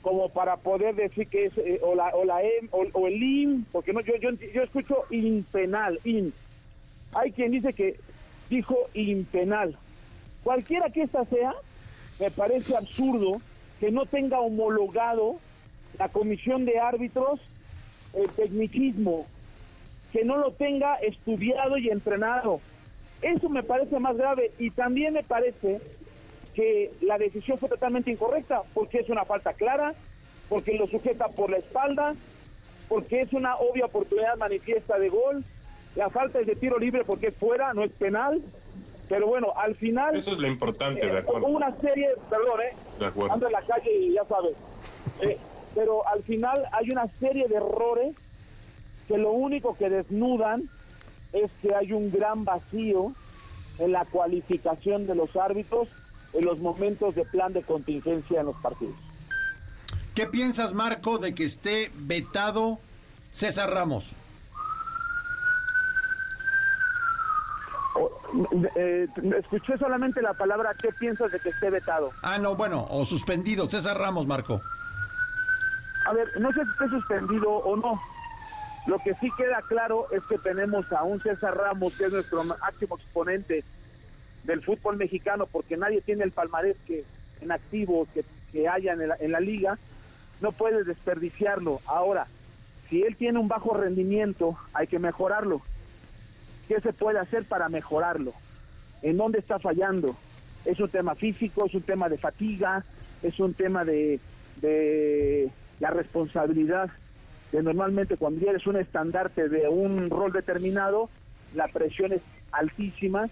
como para poder decir que es eh, o la o la em o, o el in, porque no yo yo yo escucho impenal, in. Hay quien dice que dijo impenal. Cualquiera que esta sea, me parece absurdo que no tenga homologado la comisión de árbitros el tecnicismo, que no lo tenga estudiado y entrenado. Eso me parece más grave y también me parece que la decisión fue totalmente incorrecta porque es una falta clara, porque lo sujeta por la espalda, porque es una obvia oportunidad manifiesta de gol. La falta es de tiro libre porque es fuera, no es penal. Pero bueno, al final
Eso es lo importante, de
eh,
acuerdo.
hubo una serie, perdón, eh,
De acuerdo.
ando en la calle y ya sabes. Eh, pero al final hay una serie de errores que lo único que desnudan es que hay un gran vacío en la cualificación de los árbitros en los momentos de plan de contingencia en los partidos.
¿Qué piensas, Marco, de que esté vetado César Ramos?
O- eh, escuché solamente la palabra ¿qué piensas de que esté vetado?
Ah, no, bueno, o suspendido. César Ramos, Marco.
A ver, no sé si esté suspendido o no. Lo que sí queda claro es que tenemos a un César Ramos, que es nuestro máximo exponente del fútbol mexicano, porque nadie tiene el palmarés que en activo que, que haya en la, en la liga. No puedes desperdiciarlo. Ahora, si él tiene un bajo rendimiento, hay que mejorarlo. ¿Qué se puede hacer para mejorarlo? ¿En dónde está fallando? ¿Es un tema físico? ¿Es un tema de fatiga? ¿Es un tema de, la responsabilidad? Que normalmente cuando eres un estandarte de un rol determinado, la presión es altísima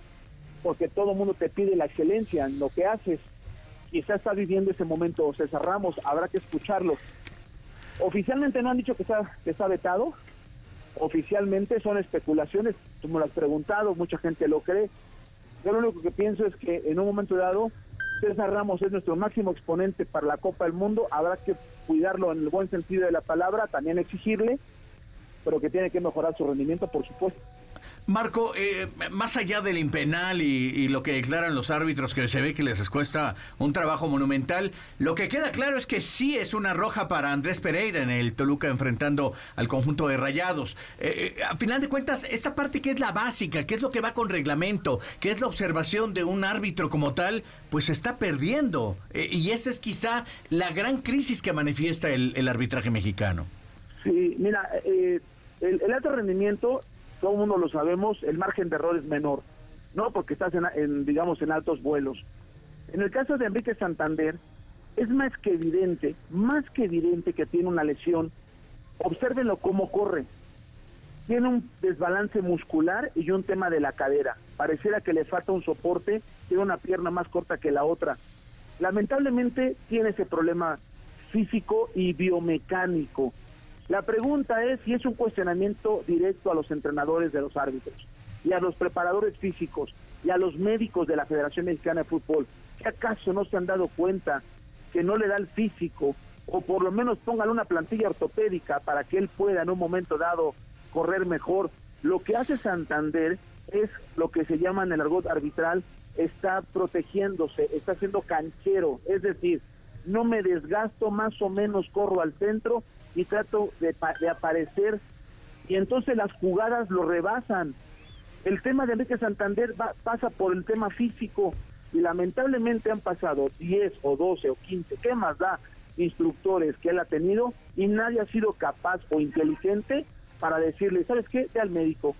porque todo mundo te pide la excelencia en lo que haces. Quizá está viviendo ese momento César Ramos, habrá que escucharlo. Oficialmente no han dicho que está, que está vetado, oficialmente son especulaciones, tú me lo has preguntado, mucha gente lo cree. Yo lo único que pienso es que en un momento dado, César Ramos es nuestro máximo exponente para la Copa del Mundo, habrá que cuidarlo en el buen sentido de la palabra, también exigirle, pero que tiene que mejorar su rendimiento, por supuesto.
Marco, eh, más allá del impenal y, lo que declaran los árbitros, que se ve que les cuesta un trabajo monumental, lo que queda claro es que sí es una roja para Andrés Pereira en el Toluca enfrentando al conjunto de Rayados. Eh, eh, a final de cuentas, esta parte que es la básica, que es lo que va con reglamento, que es la observación de un árbitro como tal, pues se está perdiendo. y esa es quizá la gran crisis que manifiesta el, arbitraje mexicano.
Sí, mira, el, el alto rendimiento todo el mundo lo sabemos, el margen de error es menor, ¿no? Porque estás en, digamos, en altos vuelos. En el caso de Enrique Santander, es más que evidente, más que evidente que tiene una lesión. Obsérvenlo cómo corre. Tiene un desbalance muscular y un tema de la cadera. Pareciera que le falta un soporte, tiene una pierna más corta que la otra. Lamentablemente tiene ese problema físico y biomecánico. La pregunta es si es un cuestionamiento directo a los entrenadores de los árbitros y a los preparadores físicos y a los médicos de la Federación Mexicana de Fútbol. ¿Qué acaso no se han dado cuenta que no le da el físico o por lo menos pongan una plantilla ortopédica para que él pueda en un momento dado correr mejor? Lo que hace Santander es lo que se llama en el argot arbitral, está protegiéndose, está siendo canchero, es decir, no me desgasto, más o menos corro al centro y trato de, aparecer y entonces las jugadas lo rebasan. El tema de Enrique Santander pasa por el tema físico y lamentablemente han pasado 10 o 12 o 15, ¿qué más da? Instructores que él ha tenido y nadie ha sido capaz o inteligente para decirle, ¿sabes qué? Ve al médico,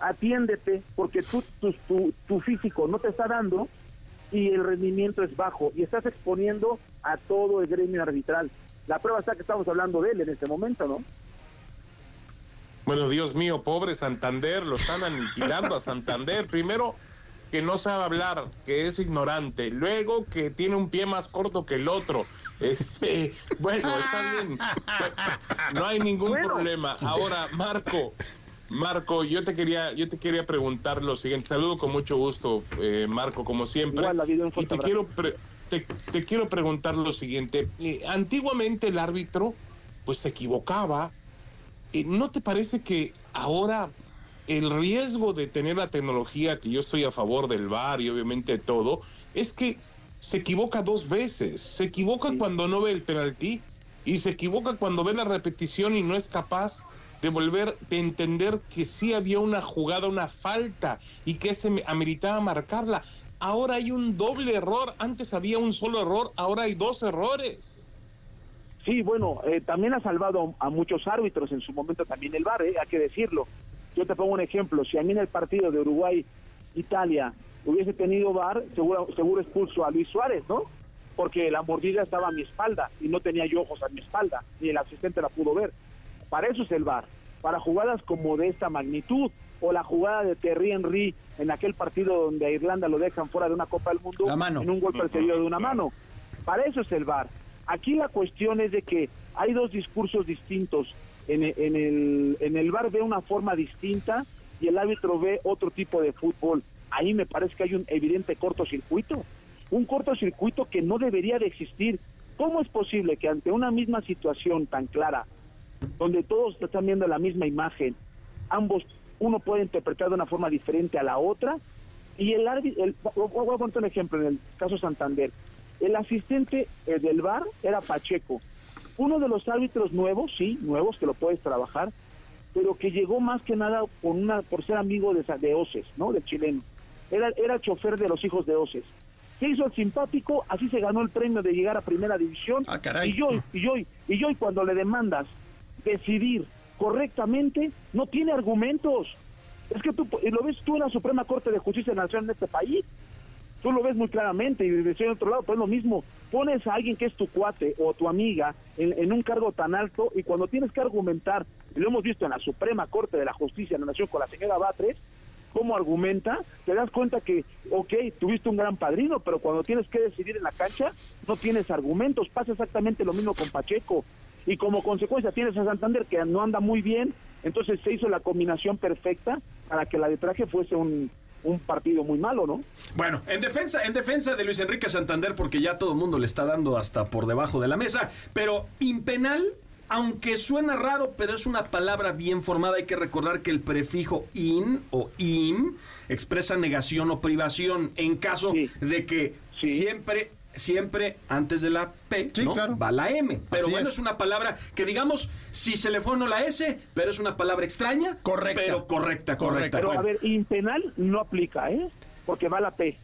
atiéndete porque tú, tu, tu físico no te está dando y el rendimiento es bajo y estás exponiendo a todo el gremio arbitral. La prueba está que estamos hablando de él en este momento, ¿no?
Bueno, Dios mío, pobre Santander, lo están aniquilando a Santander. Primero, que no sabe hablar, que es ignorante. Luego, que tiene un pie más corto que el otro. Este, bueno, está bien. No hay ningún problema. Ahora, Marco, Marco, yo te quería, yo te quería preguntar lo siguiente. Saludo con mucho gusto, eh, Marco, como siempre. y te quiero, te, quiero preguntar lo siguiente. Eh, antiguamente el árbitro, pues se equivocaba. Eh, ¿No te parece que ahora el riesgo de tener la tecnología, que yo estoy a favor del VAR y obviamente todo, es que se equivoca dos veces. Se equivoca cuando no ve el penalti y se equivoca cuando ve la repetición y no es capaz de volver de entender que sí había una jugada, una falta y que se ameritaba marcarla. Ahora hay un doble error, antes había un solo error, ahora hay dos errores.
Sí, bueno, eh, también ha salvado a muchos árbitros en su momento también el VAR, eh, hay que decirlo. Yo te pongo un ejemplo, si a mí en el partido de Uruguay-Italia hubiese tenido VAR, seguro, seguro expulso a Luis Suárez, ¿no? Porque la mordida estaba a mi espalda y no tenía yo ojos a mi espalda, ni el asistente la pudo ver. Para eso es el VAR, para jugadas como de esta magnitud, o la jugada de Terry Henry en aquel partido donde a Irlanda lo dejan fuera de una Copa del Mundo en un golpe perseguido de una mano. Para eso es el VAR. Aquí la cuestión es de que hay dos discursos distintos. En, en, el, en el VAR ve una forma distinta y el árbitro ve otro tipo de fútbol. Ahí me parece que hay un evidente cortocircuito. Un cortocircuito que no debería de existir. ¿Cómo es posible que ante una misma situación tan clara, donde todos están viendo la misma imagen, ambos uno puede interpretar de una forma diferente a la otra. Y el árbitro, voy a poner un ejemplo en el caso Santander. El asistente eh, del VAR era Pacheco. Uno de los árbitros nuevos, sí, nuevos que lo puedes trabajar, pero que llegó más que nada con una, por ser amigo de, de Oces, ¿no? Del chileno. Era, era chofer de los hijos de Oces. Se hizo el simpático, así se ganó el premio de llegar a primera división.
Ah, caray.
Y yo, y yo, y yo, cuando le demandas decidir correctamente, no tiene argumentos. Es que tú y lo ves tú en la Suprema Corte de Justicia Nacional de este país. Tú lo ves muy claramente y de en otro lado, pues lo mismo. Pones a alguien que es tu cuate o tu amiga en, un cargo tan alto y cuando tienes que argumentar, y lo hemos visto en la Suprema Corte de la Justicia de la Nación con la señora Batres, cómo argumenta, te das cuenta que, ok, tuviste un gran padrino, pero cuando tienes que decidir en la cancha, no tienes argumentos. Pasa exactamente lo mismo con Pacheco Y como consecuencia tienes a Santander que no anda muy bien, entonces se hizo la combinación perfecta para que el arbitraje fuese un, un partido muy malo, ¿no?
Bueno, en defensa, en defensa de Luis Enrique Santander, porque ya todo el mundo le está dando hasta por debajo de la mesa, pero impenal, aunque suena raro, pero es una palabra bien formada. Hay que recordar que el prefijo in o im expresa negación o privación en caso de que siempre siempre antes de la P
Sí,
¿no?
claro.
va la M. Pero
Así
bueno,
es.
es. una palabra que digamos, si se le fue o no la S, pero es una palabra extraña.
Correcta.
Pero correcta, correcta.
Pero
Bueno.
a ver, impenal no aplica, ¿eh? Porque va la P.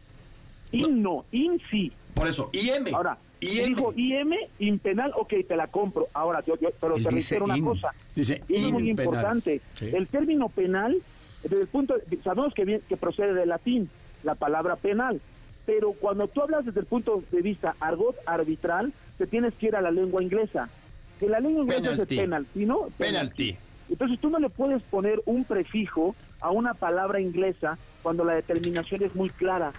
In no, in sí.
Por eso, IM.
Ahora,
IM.
dijo IM, impenal, ok, te la compro. Ahora, yo, yo- pero
Él
te
dice
reitero una
in.
cosa.
Dice
y es muy importante.
Sí.
El término penal, desde el punto, sabemos que, bien- que procede del latín, la palabra penal. Pero cuando tú hablas desde el punto de vista argot arbitral, te tienes que ir a la lengua inglesa. Que la lengua inglesa
Penalty.
es el penalty, ¿no?
Penalty.
Entonces tú no le puedes poner un prefijo a una palabra inglesa cuando la determinación es muy clara.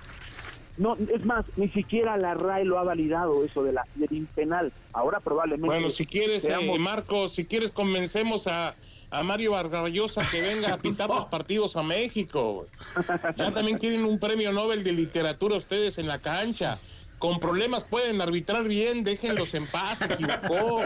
No, es más, ni siquiera la RAE lo ha validado eso de la del impenal. Ahora probablemente.
Bueno, si quieres, eh,
seamos-
Marco, si quieres convencemos a, a Mario Vargallosa que venga a pitar los partidos a México. Ya también quieren un premio Nobel de literatura ustedes en la cancha. Con problemas pueden arbitrar bien, déjenlos en paz, se equivocó.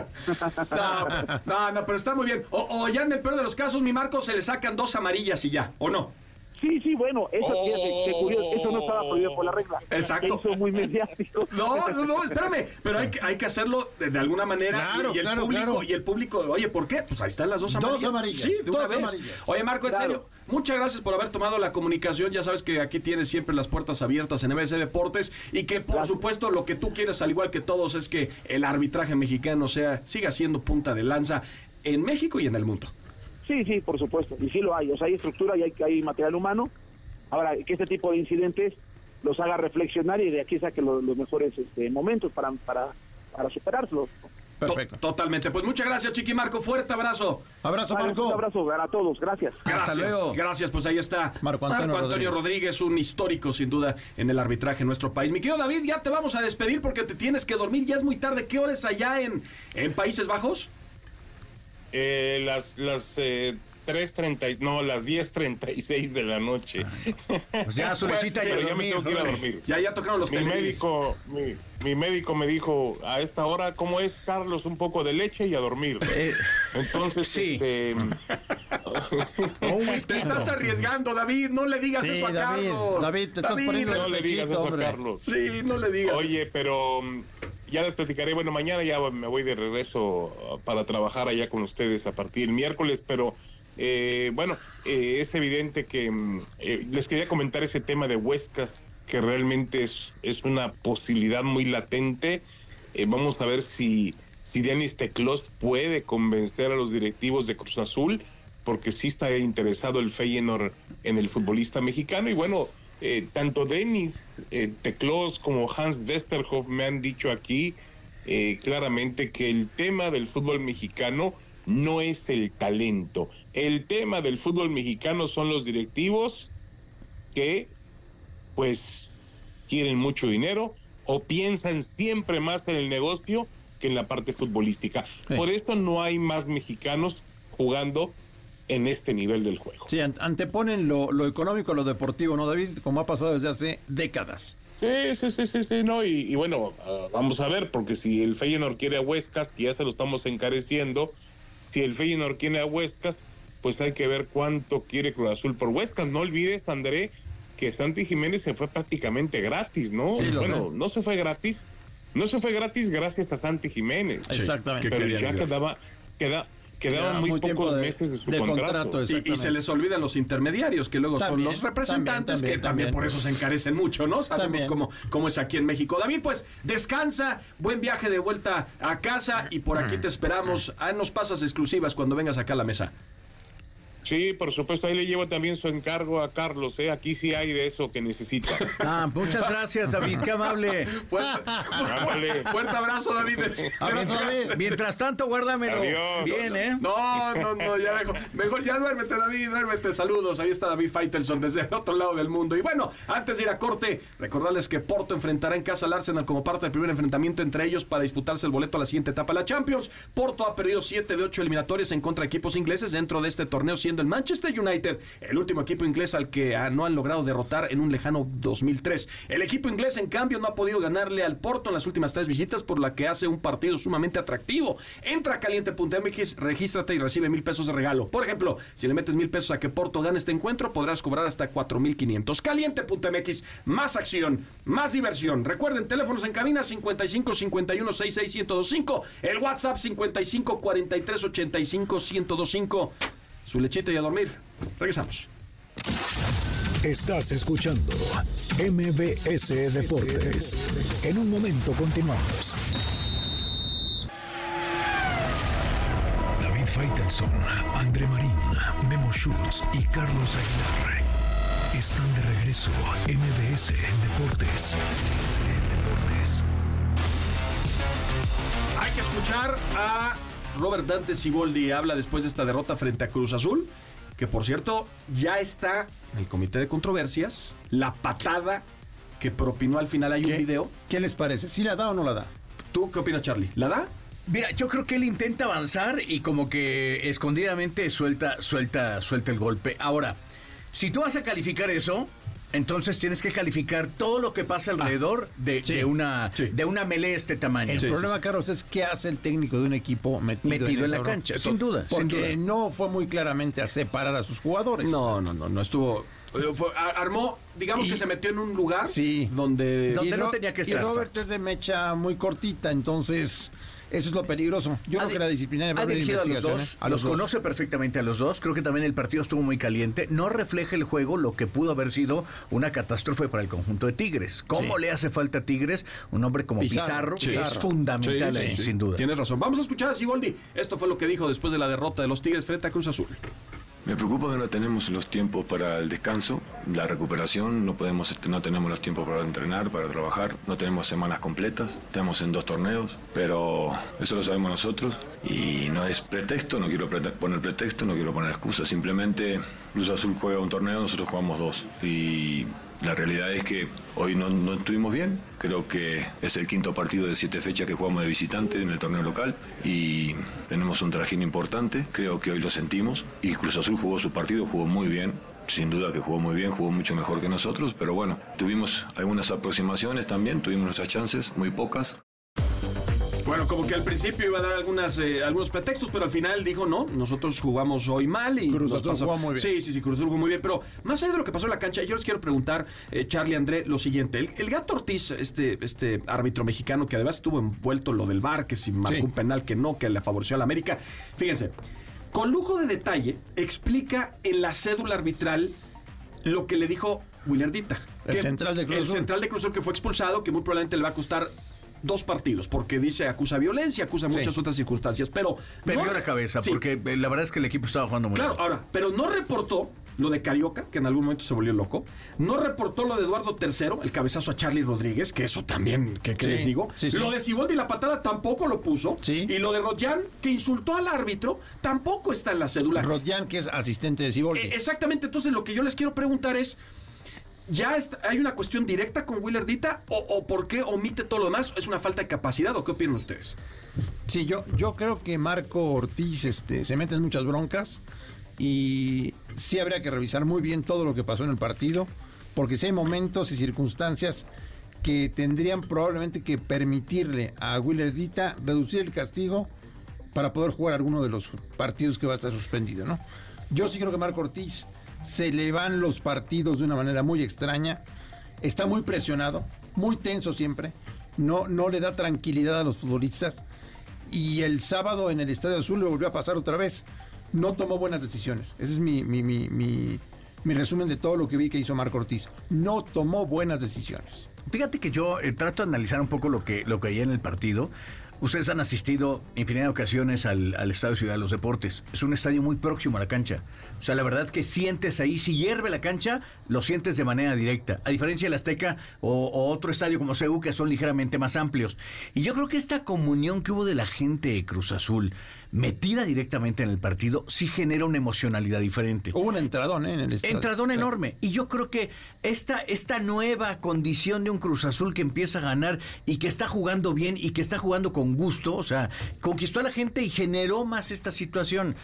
No, no, no, pero está muy bien. O, o ya en el peor de los casos, mi Marco, se le sacan dos amarillas y ya, ¿o no?
Sí, sí, bueno, eso, fíjate, qué curioso, eso no estaba prohibido por la regla.
Exacto.
Hizo muy mediático.
No, no, no, espérame, pero hay que, hay que hacerlo de, de alguna manera.
Claro,
y, el
claro,
público,
claro.
y el público, oye, ¿por qué? Pues ahí están las dos
Dos
amarillas.
amarillas,
Sí, de una
dos
vez.
amarillas.
Oye, Marco, en
Claro.
serio, muchas gracias por haber tomado la comunicación. Ya sabes que aquí tienes siempre las puertas abiertas en MBC Deportes y que, por
Gracias.
supuesto, lo que tú quieres, al igual que todos, es que el arbitraje mexicano sea siga siendo punta de lanza en México y en el mundo.
Sí, sí, por supuesto. Y sí lo hay. O sea, hay estructura y hay, hay material humano. Ahora, que este tipo de incidentes los haga reflexionar y de aquí saque los, los mejores este, momentos para, para, para superarlos.
Perfecto.
To- totalmente. Pues muchas gracias, Chiqui Marco. Fuerte abrazo.
Abrazo,
Vale,
Marco.
Un abrazo para todos. Gracias.
Gracias,
luego.
Gracias, pues ahí está
Marco Antonio
Rodríguez.
Rodríguez.
un histórico sin duda en el arbitraje en nuestro país. Mi querido David, ya te vamos a despedir porque te tienes que dormir, ya es muy tarde. ¿Qué hora es allá en, en Países Bajos?
Eh, las las eh, 3.30, no, las 10.36 de la noche.
Pues ya, su lesita y a
Pero ya me tengo que ir a dormir.
Ya, ya tocaron los
Mi médico, mi, mi médico me dijo, a esta hora, ¿cómo es, Carlos? Un poco de leche y a dormir.
Eh,
Entonces,
sí.
este...
Te estás arriesgando, David. No le digas
Sí,
eso a
David,
Carlos.
David, te estás poniendo
no le digas eso a
hombre.
Carlos.
Sí, no le digas.
Oye, pero mm, ya les platicaré. Bueno, mañana ya me voy de regreso uh, para trabajar allá con ustedes a partir del miércoles, pero eh, bueno, eh, es evidente que mm, eh, les quería comentar ese tema de Huescas, que realmente es, es una posibilidad muy latente. Eh, vamos a ver si, si Dianis Teclos puede convencer a los directivos de Cruz Azul, porque sí está interesado el Feyenoord en el futbolista mexicano. Y bueno, eh, tanto Denis eh, Teclos como Hans Westerhoff me han dicho aquí eh, claramente que el tema del fútbol mexicano no es el talento. El tema del fútbol mexicano son los directivos que pues quieren mucho dinero o piensan siempre más en el negocio que en la parte futbolística.
Sí.
Por eso no hay más mexicanos jugando en este nivel del juego.
Sí, an- anteponen lo, lo económico a lo deportivo, ¿no, David? Como ha pasado desde hace décadas.
Sí, sí, sí, sí, sí, no, y, y bueno, ah, vamos a ver, porque si el Feyenoord quiere a Huescas, que ya se lo estamos encareciendo, si el Feyenoord quiere a Huescas, pues hay que ver cuánto quiere Cruz Azul por Huescas. No olvides, André, que Santi Jiménez se fue prácticamente gratis, ¿no?
Sí, lo
bueno,
sé.
no se fue gratis, no se fue gratis gracias a Santi Jiménez.
Exactamente.
¿Qué
Pero ya quedaba, queda, quedaban
Quedaba
muy, pocos
de-
meses de su
de
contrato.
contrato,
Y- Y, se les olvidan los intermediarios, que luego
También,
son los representantes,
también,
que
también,
también por eso se encarecen mucho, ¿no? Sabemos cómo, cómo es aquí en México. David, pues descansa, buen viaje de vuelta a casa y por aquí te esperamos. Ah, nos pasas exclusivas cuando vengas acá a la mesa.
Sí, por supuesto, ahí le llevo también su encargo a Carlos, ¿eh? Aquí sí hay de eso que necesita.
Ah, muchas gracias, David, qué amable.
Fuerte, abrazo, David.
Abrazo, David.
Mientras tanto, guárdamelo.
Adiós.
Bien, ¿eh?
No, no, no, ya mejor, mejor ya duérmete, David, duérmete. Saludos, ahí está David Faitelson desde el otro lado del mundo. Y bueno, antes de ir a corte, recordarles que Porto enfrentará en casa al Arsenal como parte del primer enfrentamiento entre ellos para disputarse el boleto a la siguiente etapa de la Champions. Porto ha perdido 7 de 8 eliminatorias en contra de equipos ingleses dentro de este torneo, siendo el Manchester United el último equipo inglés al que ah, no han logrado derrotar en un lejano 2003. El equipo inglés, en cambio, no ha podido ganarle al Porto en las últimas tres visitas, por la que hace un partido sumamente atractivo. Entra a caliente.mx, regístrate y recibe mil pesos de regalo. Por ejemplo, si le metes mil pesos a que Porto gane este encuentro, podrás cobrar hasta 4.500. Caliente.mx, más acción, más diversión. Recuerden, teléfonos en cabina 55 51 66 1025, el WhatsApp 55 43 85 1025. Su lechita y a dormir. Regresamos.
Estás escuchando MBS Deportes. En un momento continuamos. David Faitelson, André Marín, Memo Schutz y Carlos Aguilar están de regreso. MBS Deportes. Deportes.
Hay que escuchar a Robert Dante Siboldi. Habla después de esta derrota frente a Cruz Azul. Que por cierto, ya está en el comité de controversias. La patada que propinó al final. Hay un
¿Qué,
video.
¿Qué les parece? ¿Sí la da o no la da?
¿Tú qué opinas, Charlie? ¿La da?
Mira, yo creo que él intenta avanzar y como que escondidamente suelta, suelta, suelta el golpe. Ahora, si tú vas a calificar eso, entonces tienes que calificar todo lo que pasa alrededor de,
sí,
de una
sí.
de una melee de este tamaño.
El problema, Carlos, es qué hace el técnico de un equipo metido,
Metido en la
bronca.
cancha, sin duda, sin
Porque
duda.
no fue muy claramente a separar a sus jugadores.
No, no, no, no estuvo. eh, fue- armó, digamos
Y-
que se metió en un lugar
Sí.
donde.
Donde
Y
no tenía que
Y
estar.
Robert es de mecha muy cortita, entonces eso es lo peligroso. Yo
Ha
creo que la disciplinaria va a
ha
haber
dirigido a los dos, los conoce perfectamente a los dos. Creo que también el partido estuvo muy caliente. No refleja el juego lo que pudo haber sido una catástrofe para el conjunto de Tigres. ¿Cómo
Sí.
le hace falta a Tigres un hombre como
Pizarro,
Pizarro? que es fundamental,
Sí, sí,
ahí,
sí.
sin duda.
Tienes razón. Vamos a escuchar a Siboldi. Esto fue lo que dijo después de la derrota de los Tigres frente a Cruz Azul.
Me preocupa que no tenemos los tiempos para el descanso, la recuperación, no, podemos, no tenemos los tiempos para entrenar, para trabajar, no tenemos semanas completas, estamos en dos torneos, pero eso lo sabemos nosotros y no es pretexto, no quiero poner pretexto, no quiero poner excusa, simplemente Cruz Azul juega un torneo, nosotros jugamos dos y la realidad es que hoy no, estuvimos bien, creo que es el quinto partido de siete fechas que jugamos de visitante en el torneo local y tenemos un trajín importante, creo que hoy lo sentimos. Y Cruz Azul jugó su partido, jugó muy bien. Sin duda que jugó muy bien, jugó mucho mejor que nosotros, pero bueno, tuvimos algunas aproximaciones también, tuvimos nuestras chances, muy pocas,
Bueno, como que al principio iba a dar algunas, eh, algunos pretextos, pero al final dijo no, nosotros jugamos hoy mal y
Cruz Azul jugó muy bien.
Sí, sí, sí, Cruz Azul jugó muy bien, pero más allá de lo que pasó en la cancha, yo les quiero preguntar, eh, Charlie André, lo siguiente. El, el Gato Ortiz, este, este árbitro mexicano que además estuvo envuelto en lo del VAR, que si marcó
Sí.
un penal que no, que le favoreció a la América. Fíjense, con lujo de detalle, explica en la cédula arbitral lo que le dijo Willardita.
El
que-
central de Cruz
El
Azul.
central de Cruz Azul que fue expulsado, que muy probablemente le va a costar dos partidos, porque dice acusa violencia, acusa muchas otras circunstancias, pero...
Perdió
no-
la cabeza,
Sí,
porque eh, la verdad es que el equipo estaba jugando muy
Claro,
bien.
ahora, pero no reportó lo de Carioca, que en algún momento se volvió loco. No reportó lo de Eduardo III, el cabezazo a Charlie Rodríguez, que eso también, que, que
Sí,
les digo. Lo de Siboldi y la patada tampoco lo puso. Y lo de Royan, que insultó al árbitro, tampoco está en la cédula.
Rodyan, que es asistente de Siboldi.
Eh, exactamente, entonces lo que yo les quiero preguntar es, ¿ya está- hay una cuestión directa con Willardita o, o por qué omite todo lo demás? ¿Es una falta de capacidad o qué opinan ustedes?
Sí, yo, yo creo que Marco Ortiz este, se mete en muchas broncas y sí habría que revisar muy bien todo lo que pasó en el partido, porque sí hay momentos y circunstancias que tendrían probablemente que permitirle a Willardita reducir el castigo para poder jugar alguno de los partidos que va a estar suspendido, ¿no? Yo sí creo que Marco Ortiz se le van los partidos de una manera muy extraña, está muy presionado, muy tenso siempre, no, no le da tranquilidad a los futbolistas y el sábado en el Estadio Azul le volvió a pasar otra vez. No tomó buenas decisiones. Ese es mi, mi, mi, mi- resumen de todo lo que vi que hizo Marco Ortiz. No tomó buenas decisiones.
Fíjate que yo eh, trato de analizar un poco lo que, lo que hay en el partido. Ustedes han asistido infinidad de ocasiones al, Estadio Ciudad de los Deportes. Es un estadio muy próximo a la cancha. O sea, la verdad que sientes ahí, si hierve la cancha, lo sientes de manera directa. A diferencia del Azteca o, o otro estadio como CEU, que son ligeramente más amplios. Y yo creo que esta comunión que hubo de la gente de Cruz Azul, metida directamente en el partido, sí genera una emocionalidad diferente.
Hubo un entradón ¿eh? en el estadio.
Entradón enorme. Y yo creo que esta, esta nueva condición de un Cruz Azul que empieza a ganar y que está jugando bien y que está jugando con gusto, o sea, conquistó a la gente y generó más esta situación.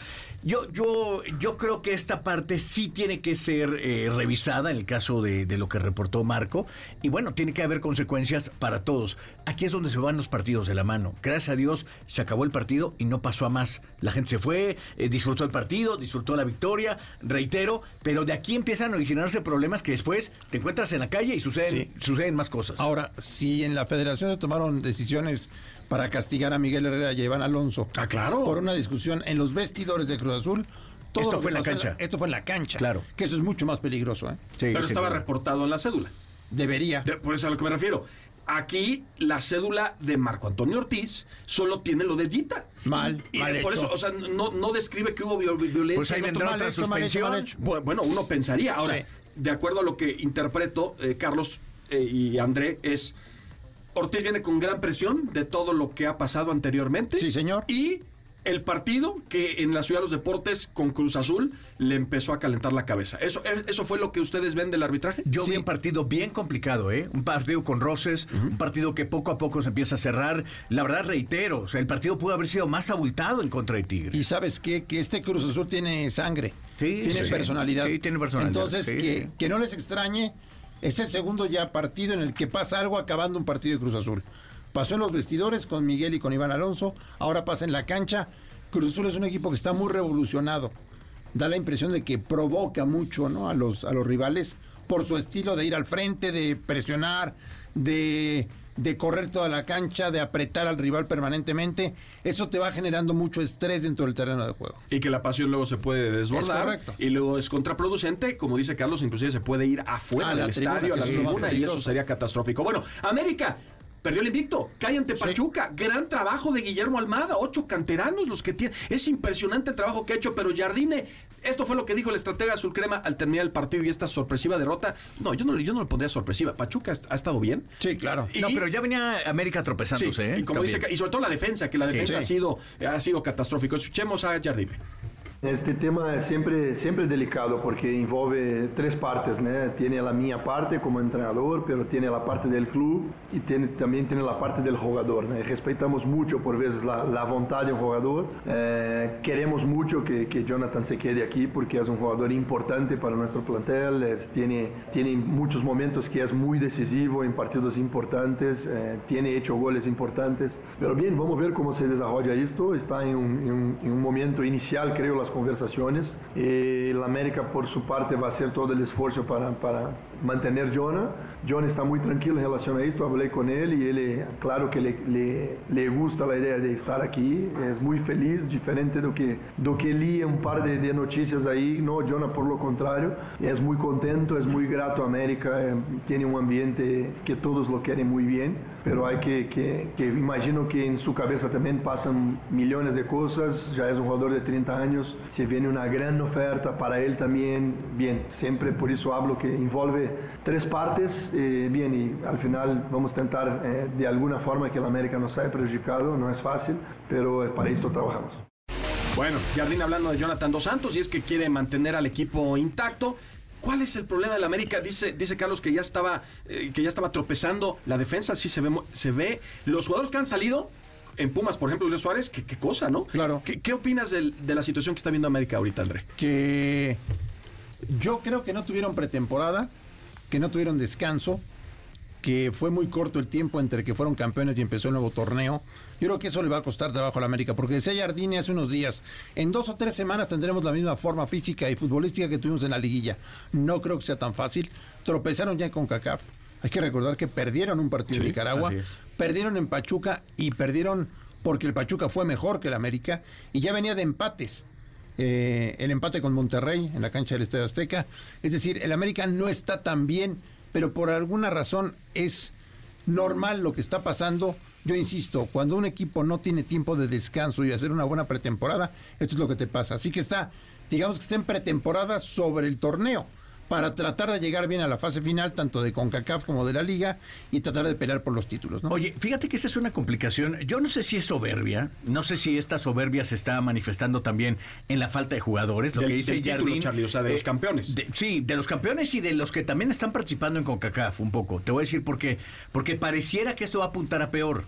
Yo, yo, yo creo que esta parte sí tiene que ser eh, revisada en el caso de, de, lo que reportó Marco. Y bueno, tiene que haber consecuencias para todos. Aquí es donde se van los partidos de la mano. Gracias a Dios se acabó el partido y no pasó a más. La gente se fue, eh, disfrutó el partido, disfrutó la victoria, reitero, pero de aquí empiezan a originarse problemas que después te encuentras en la calle y suceden, sí. suceden más cosas.
Ahora, si en la federación se tomaron decisiones para castigar a Miguel Herrera y a Iván Alonso.
Ah, claro.
Por una discusión en los vestidores de Cruz Azul.
Todo esto fue en la cancha.
Esto fue en la cancha.
Claro.
Que eso es mucho más peligroso. ¿eh?
Sí, Pero estaba claro. reportado en la cédula.
Debería.
De, por eso es a lo que me refiero. Aquí la cédula de Marco Antonio Ortiz solo tiene lo de Gita.
Mal,
y,
mal
por
hecho.
eso, o sea, no, no describe que hubo violencia.
Pues ahí vendrá otra
hecho, mal hecho,
suspensión.
mal hecho.
Bueno, uno pensaría. Ahora,
Sí.
de acuerdo a lo que interpreto, eh, Carlos eh, y André, es. Ortiz viene con gran presión de todo lo que ha pasado anteriormente.
Sí, señor.
Y el partido que en la Ciudad de los Deportes con Cruz Azul le empezó a calentar la cabeza. ¿Eso, eso fue lo que ustedes ven del arbitraje?
Yo
Sí.
vi un partido bien complicado, ¿eh? Un partido con roces, un partido que poco a poco se empieza a cerrar. La verdad, reitero, o sea, el partido pudo haber sido más abultado en contra de Tigre.
Y sabes qué? Que este Cruz Azul tiene sangre.
Sí,
tiene
sí.
personalidad.
Sí, tiene personalidad.
Entonces,
Sí,
que,
sí.
que no les extrañe. Es el segundo ya partido en el que pasa algo acabando un partido de Cruz Azul. Pasó en los vestidores con Miguel y con Iván Alonso. Ahora pasa en la cancha. Cruz Azul es un equipo que está muy revolucionado. Da la impresión de que provoca mucho ¿no? a, los, a los rivales por su estilo de ir al frente, de presionar, de, de correr toda la cancha, de apretar al rival permanentemente. Eso te va generando mucho estrés dentro del terreno de juego.
Y que la pasión luego se puede desbordar. Y luego es contraproducente. Como dice Carlos, inclusive se puede ir afuera
A
del
tribuna,
estadio, a la tribuna, y eso sería catastrófico. Bueno, América. Perdió el invicto, cae ante Pachuca. Gran trabajo de Guillermo Almada, ocho canteranos los que tiene. Es impresionante el trabajo que ha hecho, pero Jardine, esto fue lo que dijo el estratega azul crema al terminar el partido y esta sorpresiva derrota. No, yo no, yo no le pondría sorpresiva. Pachuca ha estado bien.
Sí, claro.
No, pero ya venía América
Sí,
tropezándose, ¿eh?
y, como dice, y sobre todo la defensa, que la
Sí,
defensa
sí.
ha sido ha sido catastrófico. Escuchemos a Jardine.
Este tema é sempre sempre delicado porque envolve três partes, né? Tem a minha parte como treinador, pero tem a parte do clube e tem, também tem a parte do jogador, né? Respeitamos muito por vezes a, a vontade do jogador. Eh, queremos muito que, que Jonathan se quede aqui porque é um jogador importante para nosso plantel. Es, tiene, tiene muitos momentos que é muito decisivo em partidos importantes, eh, tiene hecho goles importantes. Pero bien, vamos ver cómo se desarrolla esto. Está en un, en un- en un momento inicial, creo, las conversaciones. Eh, la América, por su parte, va a hacer todo el esfuerzo para, para mantener Jonah. John está muy tranquilo en relación a esto. Hablé con él y él, eh, claro que le, le, le gusta la idea de estar aquí. Es muy feliz, diferente do que, do que leía un par de, de noticias ahí. No, Jonah, por lo contrario, es muy contento, es muy grato a América. eh, tiene un ambiente que todos lo quieren muy bien. Pero hay que, que, que imagino que en su cabeza también pasan millones de cosas. Ya es un jugador de 30 años. Se viene una gran oferta para él también. Bien, siempre por eso hablo que envolve tres partes. eh, bien, y al final vamos a intentar eh, de alguna forma que el América no sea perjudicado. No es fácil, pero eh, para esto trabajamos.
Bueno, Jardín hablando de Jonathan Dos Santos y es que quiere mantener al equipo intacto. ¿Cuál es el problema del América? Dice, dice Carlos que ya estaba eh, que ya estaba tropezando la defensa, sí se ve se ve los jugadores que han salido en Pumas, por ejemplo, Luis Suárez, qué, qué cosa, ¿no?
Claro.
¿Qué, qué opinas del- de la situación que está viendo América ahorita, André?
que yo creo que no tuvieron pretemporada, que no tuvieron descanso, que fue muy corto el tiempo entre que fueron campeones y empezó el nuevo torneo. Yo creo que eso le va a costar trabajo a la América, porque decía Jardine hace unos días, en dos o tres semanas tendremos la misma forma física y futbolística que tuvimos en la liguilla. No creo que sea tan fácil. Tropezaron ya con CACAF. Hay que recordar que perdieron un partido en Nicaragua, perdieron en Pachuca y perdieron porque el Pachuca fue mejor que el América y ya venía de empates. Eh, el empate con Monterrey en la cancha del Estadio Azteca. Es decir, el América no está tan bien, pero por alguna razón es normal lo que está pasando Yo insisto, cuando un equipo no tiene tiempo de descanso y hacer una buena pretemporada, esto es lo que te pasa. Así que está, digamos que está en pretemporada sobre el torneo para tratar de llegar bien a la fase final, tanto de CONCACAF como de la Liga, y tratar de pelear por los títulos. ¿no?
Oye, fíjate que esa es una complicación. Yo no sé si es soberbia, no sé si esta soberbia se está manifestando también en la falta de jugadores, lo
Del-
que dice Jardín.
Charlie, o sea, de los campeones.
de- sí, de los campeones y de los que también están participando en CONCACAF un poco. Te voy a decir por qué. Porque pareciera que esto va a apuntar a peor.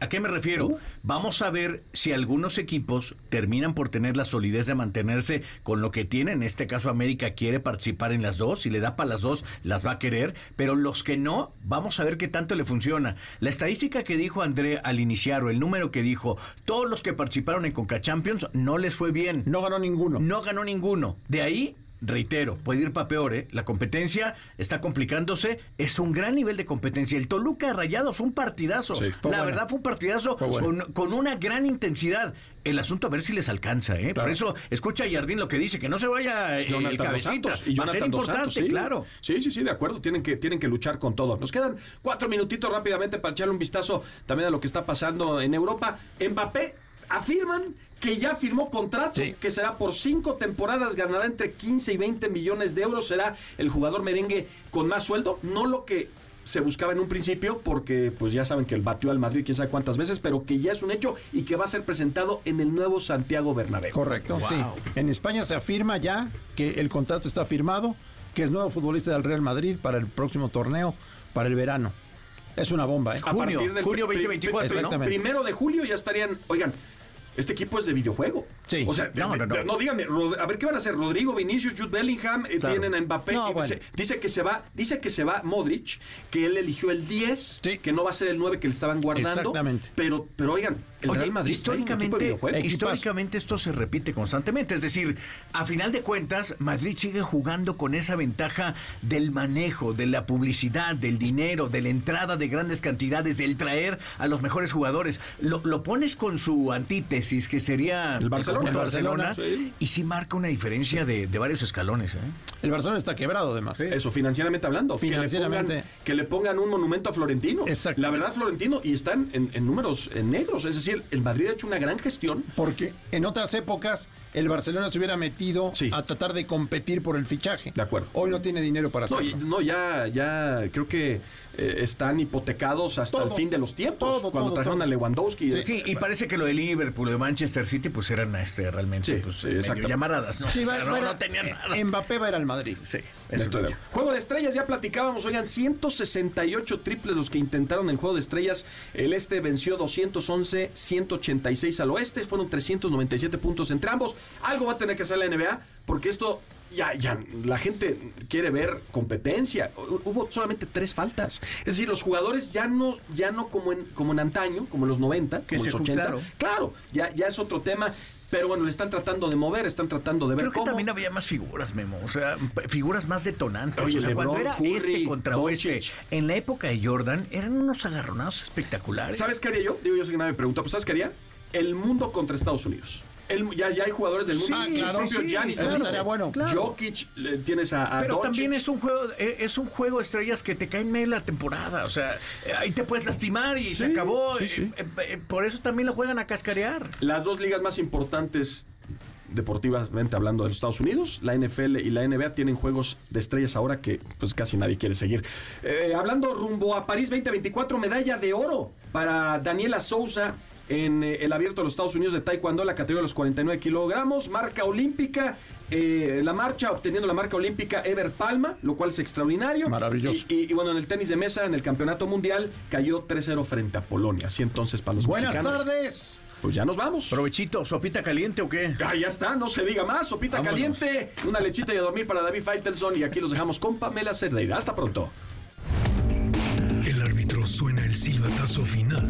¿A qué me refiero?
Uh.
Vamos a ver si algunos equipos terminan por tener la solidez de mantenerse con lo que tienen. En este caso, América quiere participar en las dos. Si le da para las dos, las va a querer. Pero los que no, vamos a ver qué tanto le funciona. La estadística que dijo André al iniciar, o el número que dijo, todos los que participaron en Conca Champions no les fue bien.
No ganó ninguno.
No ganó ninguno. De ahí reitero, puede ir para peor, ¿eh? La competencia está complicándose, es un gran nivel de competencia. El Toluca Rayados fue un partidazo.
Sí,
fue
la
bueno.
verdad fue un partidazo
Fue bueno.
con, con una gran intensidad. El asunto a ver si les alcanza, ¿eh? Por eso, escucha a Jardín lo que dice, que no se vaya eh, el cabecita.
Y
Va a ser importante,
Santos, sí.
claro.
Sí, sí, sí, de acuerdo. Tienen que, tienen que luchar con todo. Nos quedan cuatro minutitos rápidamente para echarle un vistazo también a lo que está pasando en Europa. Mbappé afirman que ya firmó contrato,
Sí.
que será por cinco temporadas, ganará entre 15 y 20 millones de euros, será el jugador merengue con más sueldo, no lo que se buscaba en un principio, porque pues ya saben que él batió al Madrid quién sabe cuántas veces, pero que ya es un hecho y que va a ser presentado en el nuevo Santiago Bernabéu.
Correcto, sí. En España se afirma ya que el contrato está firmado, que es nuevo futbolista del Real Madrid para el próximo torneo, para el verano. Es una bomba, ¿eh?
A partir del
junio
pri-
2024,
pri-
Exactamente.
Primero de julio ya estarían. Oigan, este equipo es de videojuego.
Sí.
O sea,
No, no, no.
no, díganme, Rod- a ver qué van a hacer. Rodrigo, Vinicius, Jude Bellingham, eh,
Claro.
tienen a Mbappé.
No, bueno.
se- dice que se va, dice que se va Modric, que él eligió el 10,
Sí.
que no va a ser el 9 que le estaban guardando.
Exactamente.
Pero, pero oigan, el
Oye,
Real Madrid de
históricamente,
videojuego.
históricamente esto se repite constantemente. Es decir, a final de cuentas, Madrid sigue jugando con esa ventaja del manejo, de la publicidad, del dinero, de la entrada de grandes cantidades, del traer a los mejores jugadores. Lo, lo pones con su antítesis, que sería
El Barcelona. El Barcelona, sí.
y sí marca una diferencia de, de varios escalones. ¿eh?
El Barcelona está quebrado, además.
Eso, financieramente hablando. Que le
Financieramente.
pongan- Que le, pongan, un monumento a Florentino.
Exacto.
La verdad, Florentino, y están en, en números en negros. Es decir, el Madrid ha hecho una gran gestión.
Porque en otras épocas el Barcelona se hubiera metido
Sí.
a tratar de competir por el fichaje.
De acuerdo.
Hoy no tiene dinero para
No,
hacerlo.
y- no, ya, ya creo que eh, están hipotecados hasta
Todo.
el fin de los tiempos.
Todo,
cuando
todo,
trajeron
todo.
a Lewandowski.
Sí.
Sí, y parece que lo de Liverpool, lo de Manchester City, pues eran este, realmente
Sí,
pues,
sí,
medio llamaradas, ¿no?
Sí,
O sea,
va-
no,
va-
no tenían
eh,
nada.
Mbappé va a ir al Madrid.
Sí,
Estoy
eso
de. Juego de estrellas, ya platicábamos, oigan, 168 triples los que intentaron el juego de estrellas. El este venció 211, 186 al oeste, fueron 397 puntos entre ambos. Algo va a tener que hacer la NBA, porque esto ya, ya, la gente quiere ver competencia. Hu- Hubo solamente tres faltas. Es decir, los jugadores ya no, ya no como en, como en antaño, como en los 90,
Que
como en los 80.
claro.
Claro, ya, ya es otro tema. Pero bueno, le están tratando de mover, están tratando de ver
Creo que
cómo.
también había más figuras, Memo. O sea, figuras más detonantes.
Oye,
O sea, cuando era
Curry,
este contra oeste, en la época de Jordan, eran unos agarronados espectaculares.
¿Sabes qué haría yo? Digo, yo sé que nadie me pregunta, pues ¿sabes qué haría? El mundo contra Estados Unidos. El- ya, ya hay jugadores del mundo.
Sí,
el
claro,
propio Giannis,
estaría
a
bueno.
Claro.
Jokic, le- tienes a, a
Pero
Doncic.
también es un juego, eh, es un juego de estrellas que te cae en medio de la temporada. O sea, ahí te puedes lastimar y se acabó.
sí,
Eh,
sí.
eh, eh, por eso también lo juegan a cascarear.
Las dos ligas más importantes deportivamente hablando de los Estados Unidos, la NFL y la NBA tienen juegos de estrellas ahora que pues casi nadie quiere seguir. Eh, hablando rumbo a París 2024, medalla de oro para Daniela Souza en eh, el abierto de los Estados Unidos de Taekwondo, la categoría de los 49 kilogramos, marca olímpica, eh, la marcha, obteniendo la marca olímpica Ever Palma, lo cual es extraordinario.
Maravilloso.
Y, y- y bueno, en el tenis de mesa, en el campeonato mundial, cayó 3-0 frente a Polonia. Así entonces para los
Buenas
mexicanos,
tardes.
Pues ya nos vamos.
Provechito, sopita caliente o qué?
Ah, ya está, no se diga más. Sopita
Vámonos.
caliente, una lechita y a dormir para David Faitelson. Y aquí los dejamos con Pamela Cerdeira. Hasta pronto.
Árbitro suena el silbatazo final.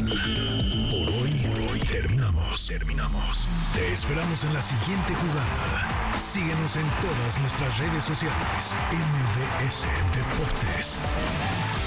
Por hoy, por hoy terminamos, terminamos. Te esperamos en la siguiente jugada. Síguenos en todas nuestras redes sociales. MVS Deportes.